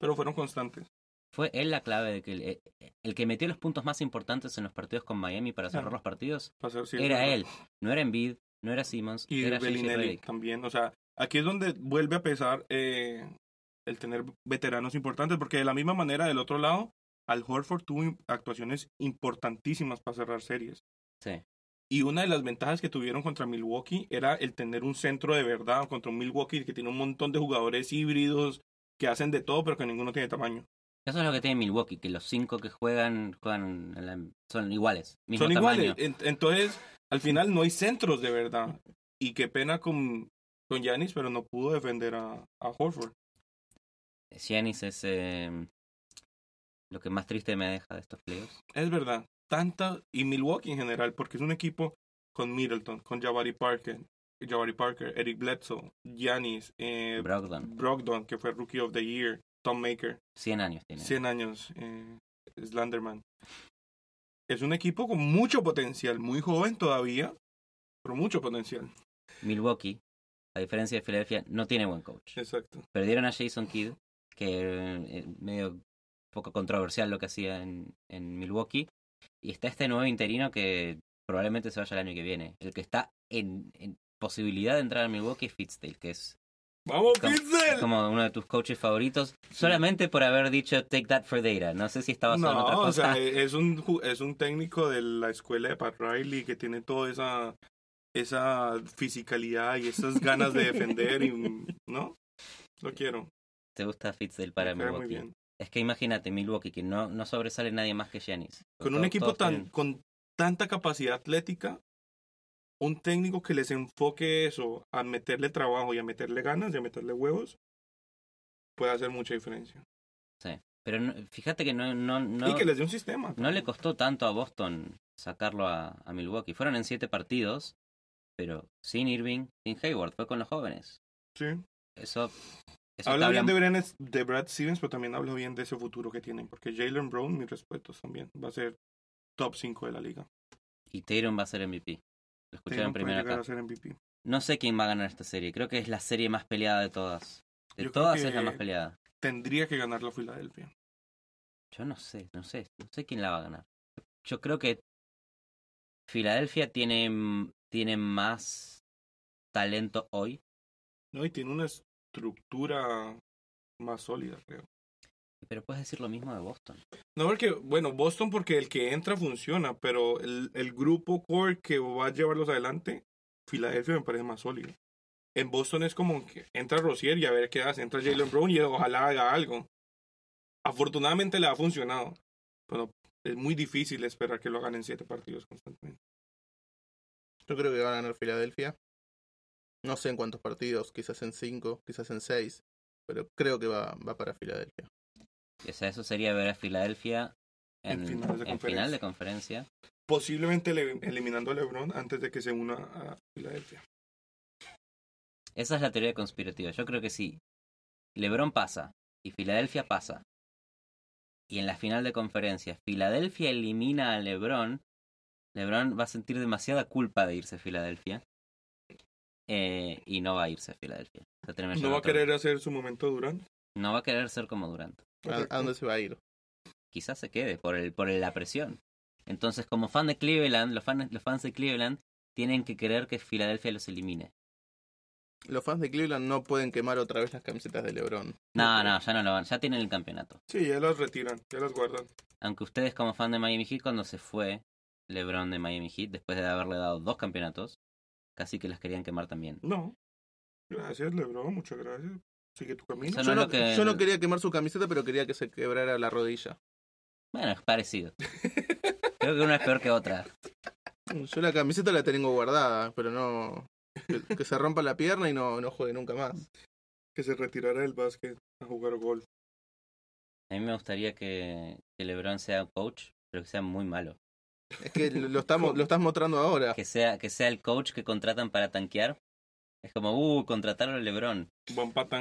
pero fueron constantes. Fue él la clave de que el, el que metió los puntos más importantes en los partidos con Miami para cerrar Claro. los partidos ser- sí, era él. No era Embiid, no era Simmons, Y era Bellinelli también. O sea, aquí es donde vuelve a pesar eh, el tener veteranos importantes, porque de la misma manera, del otro lado, Al Horford tuvo actuaciones importantísimas para cerrar series. Sí. Y una de las ventajas que tuvieron contra Milwaukee era el tener un centro de verdad contra un Milwaukee que tiene un montón de jugadores híbridos que hacen de todo, pero que ninguno tiene tamaño. Eso es lo que tiene Milwaukee, que los cinco que juegan, juegan en la- son iguales. Mismo Son tamaño. iguales. En- Entonces, al final no hay centros de verdad. Y qué pena con con Giannis, pero no pudo defender a, a Horford. Giannis es eh, lo que más triste me deja de estos playoffs. Es verdad. Tanta, y Milwaukee en general, porque es un equipo con Middleton, con Jabari Parker, Jabari Parker, Eric Bledsoe, Giannis, eh, Brogdon, Brogdon, que fue Rookie of the Year, Tom Maker, 100 años tiene. 100 años, eh, Slenderman. Es un equipo con mucho potencial, muy joven todavía, pero mucho potencial. Milwaukee, a diferencia de Filadelfia, no tiene buen coach. Exacto. Perdieron a Jason Kidd, que eh, medio poco controversial lo que hacía en, en Milwaukee. Y está este nuevo interino que probablemente se vaya el año que viene. El que está en, en posibilidad de entrar a Milwaukee es Fitzdale, que es ¡Vamos, Como- Pitzel! como uno de tus coaches favoritos, solamente por haber dicho take that for data. No sé si está basado en otra No, o cosa. sea, es un, es un técnico de la escuela de Pat Riley que tiene toda esa, esa fisicalidad y esas ganas de defender y, ¿no? Lo quiero. Te gusta Fitzdale para cae muy Milwaukee. bien. Es que imagínate Milwaukee, que no, no sobresale nadie más que Giannis. Con un Todos- equipo tan, tienen- con tanta capacidad atlética, un técnico que les enfoque eso a meterle trabajo y a meterle ganas y a meterle huevos, puede hacer mucha diferencia. Pero no- fíjate que no, no, no, y que les dé un sistema. no le costó tanto a Boston sacarlo a, a Milwaukee. Fueron en siete partidos, pero sin Irving, sin Hayward, fue con los jóvenes. Sí. Eso, eso Habla bien de, de Brad Stevens, pero también habla bien de ese futuro que tienen. Porque Jalen Brown, mis respetos también, va a ser top 5 de la liga. Y Tatum va a ser MVP. Lo escucharon primero acá. a ser MVP. No sé quién va a ganar esta serie. Creo que es la serie más peleada de todas. De Yo todas es la más peleada. Tendría que ganar la Filadelfia. Yo no sé, no sé, no sé quién la va a ganar. Yo creo que Filadelfia tiene, tiene más talento hoy. ¿no? Y tiene una estructura más sólida, creo. Pero puedes decir lo mismo de Boston. No, porque, bueno, Boston porque el que entra funciona, pero el, el grupo core que va a llevarlos adelante, Filadelfia me parece más sólido. En Boston es como que entra Rosier y a ver qué hace, entra Jalen Brown y ojalá haga algo. Afortunadamente le ha funcionado, pero es muy difícil esperar que lo hagan en siete partidos constantemente. Yo creo que va a ganar Filadelfia. No sé en cuántos partidos, quizás en cinco, quizás en seis, pero creo que va, va para Filadelfia. O sea, eso sería ver a Filadelfia en, En finales de en final de conferencia. Posiblemente le- eliminando a LeBron antes de que se una a Filadelfia. Esa es la teoría conspirativa. Yo creo que si LeBron pasa y Filadelfia pasa, y en la final de conferencia Filadelfia elimina a LeBron, LeBron va a sentir demasiada culpa de irse a Filadelfia. eh, y no va a irse a Filadelfia. No va a otro- querer hacer su momento Durant. no va a querer ser como Durant. ¿A, dónde se va a ir? Quizás se quede por el por la presión. Entonces, como fan de Cleveland, los fans, los fans de Cleveland tienen que querer que Filadelfia los elimine. Los fans de Cleveland no pueden quemar otra vez las camisetas de LeBron. No, no, ya no lo van, ya tienen el campeonato. Sí, ya las retiran, ya las guardan. Aunque ustedes como fan de Miami Heat, cuando se fue LeBron de Miami Heat, después de haberle dado dos campeonatos, casi que las querían quemar también. No. Gracias, Lebron, muchas gracias. Sigue tu camino. No yo, no, lo que- yo no quería quemar su camiseta, pero quería que se quebrara la rodilla. Bueno, es parecido. [LAUGHS] Creo que una es peor que otra. Yo la camiseta la tengo guardada, pero no. Que, que se rompa la pierna y no, no juegue nunca más. Que se retirara del básquet a jugar golf. A mí me gustaría que, que LeBron sea coach, pero que sea muy malo. Es que lo, [LAUGHS] estamos, lo estás mostrando ahora. Que sea, que sea el coach que contratan para tanquear. Es como, uh, contrataron a LeBron.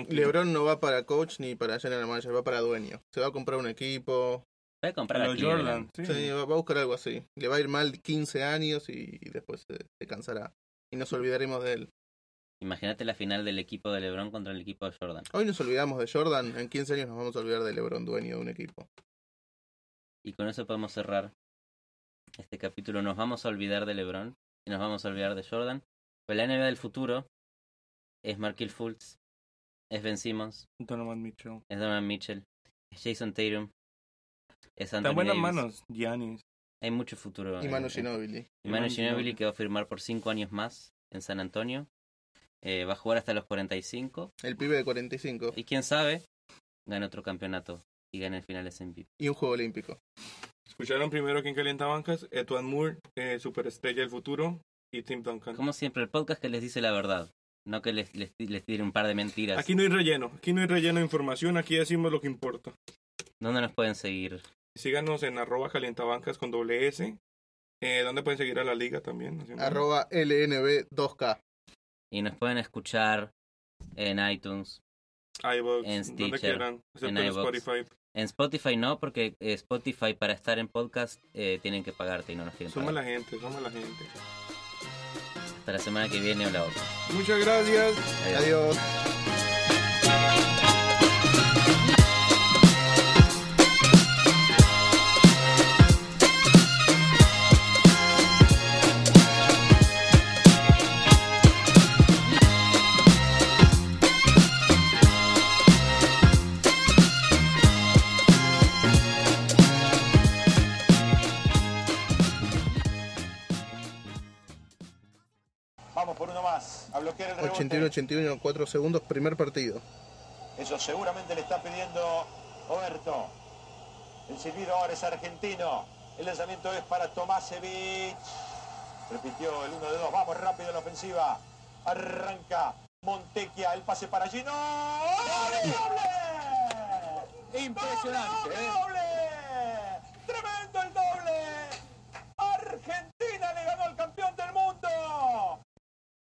LeBron no va para coach ni para general manager, va para dueño. Se va a comprar un equipo, comprar a Los Cleveland. Jordan. Sí. sí, va, va a buscar algo así. Le va a ir mal 15 años y, y después se, se cansará. Y nos olvidaremos de él. Imagínate la final del equipo de LeBron contra el equipo de Jordan. Hoy nos olvidamos de Jordan, en 15 años nos vamos a olvidar de LeBron, dueño de un equipo. Y con eso podemos cerrar este capítulo. Nos vamos a olvidar de LeBron y nos vamos a olvidar de Jordan. Pues la NBA del futuro es Markel Fultz, es Ben Simmons, Donovan Mitchell. es Donovan Mitchell, es Jason Tatum, es Anthony en buenas Davis. manos, Giannis. Hay mucho futuro. Y Manu en- Ginobili. Y Manu Ginobili que va a firmar por 5 años más en San Antonio. Eh, va a jugar hasta los 45. El pibe de 45. Y quién sabe, gana otro campeonato y gana el finales MVP. Y un juego olímpico. Escucharon primero aquí en Calienta Bancas, Etuan Moore, eh, superestrella del futuro, y Tim Duncan. Como siempre, el podcast que les dice la verdad. No que les, les, les tire un par de mentiras. Aquí no hay relleno, aquí no hay relleno de información, aquí decimos lo que importa. ¿Dónde nos pueden seguir? Síganos en arroba calientabancas con doble S. Eh, ¿Dónde pueden seguir a la liga también? Arroba LNB2K. Y nos pueden escuchar en iTunes. iVoox, en donde quieran, excepto en. Spotify. En Spotify no, porque eh, Spotify para estar en podcast eh, tienen que pagarte y no nos quieren Somos pagar. la gente, somos la gente. Hasta la semana que viene o la otra. Muchas gracias. Adiós. Adiós. Bloquear el rebote. 81-81, 4 segundos, primer partido. Eso seguramente le está pidiendo Roberto. El silbido ahora es argentino. El lanzamiento es para Tomasevich. Repitió el 1 de 2. Vamos rápido en la ofensiva. Arranca Montequia. El pase para Gino. ¡Doble! ¡Impresionante! ¡Doble!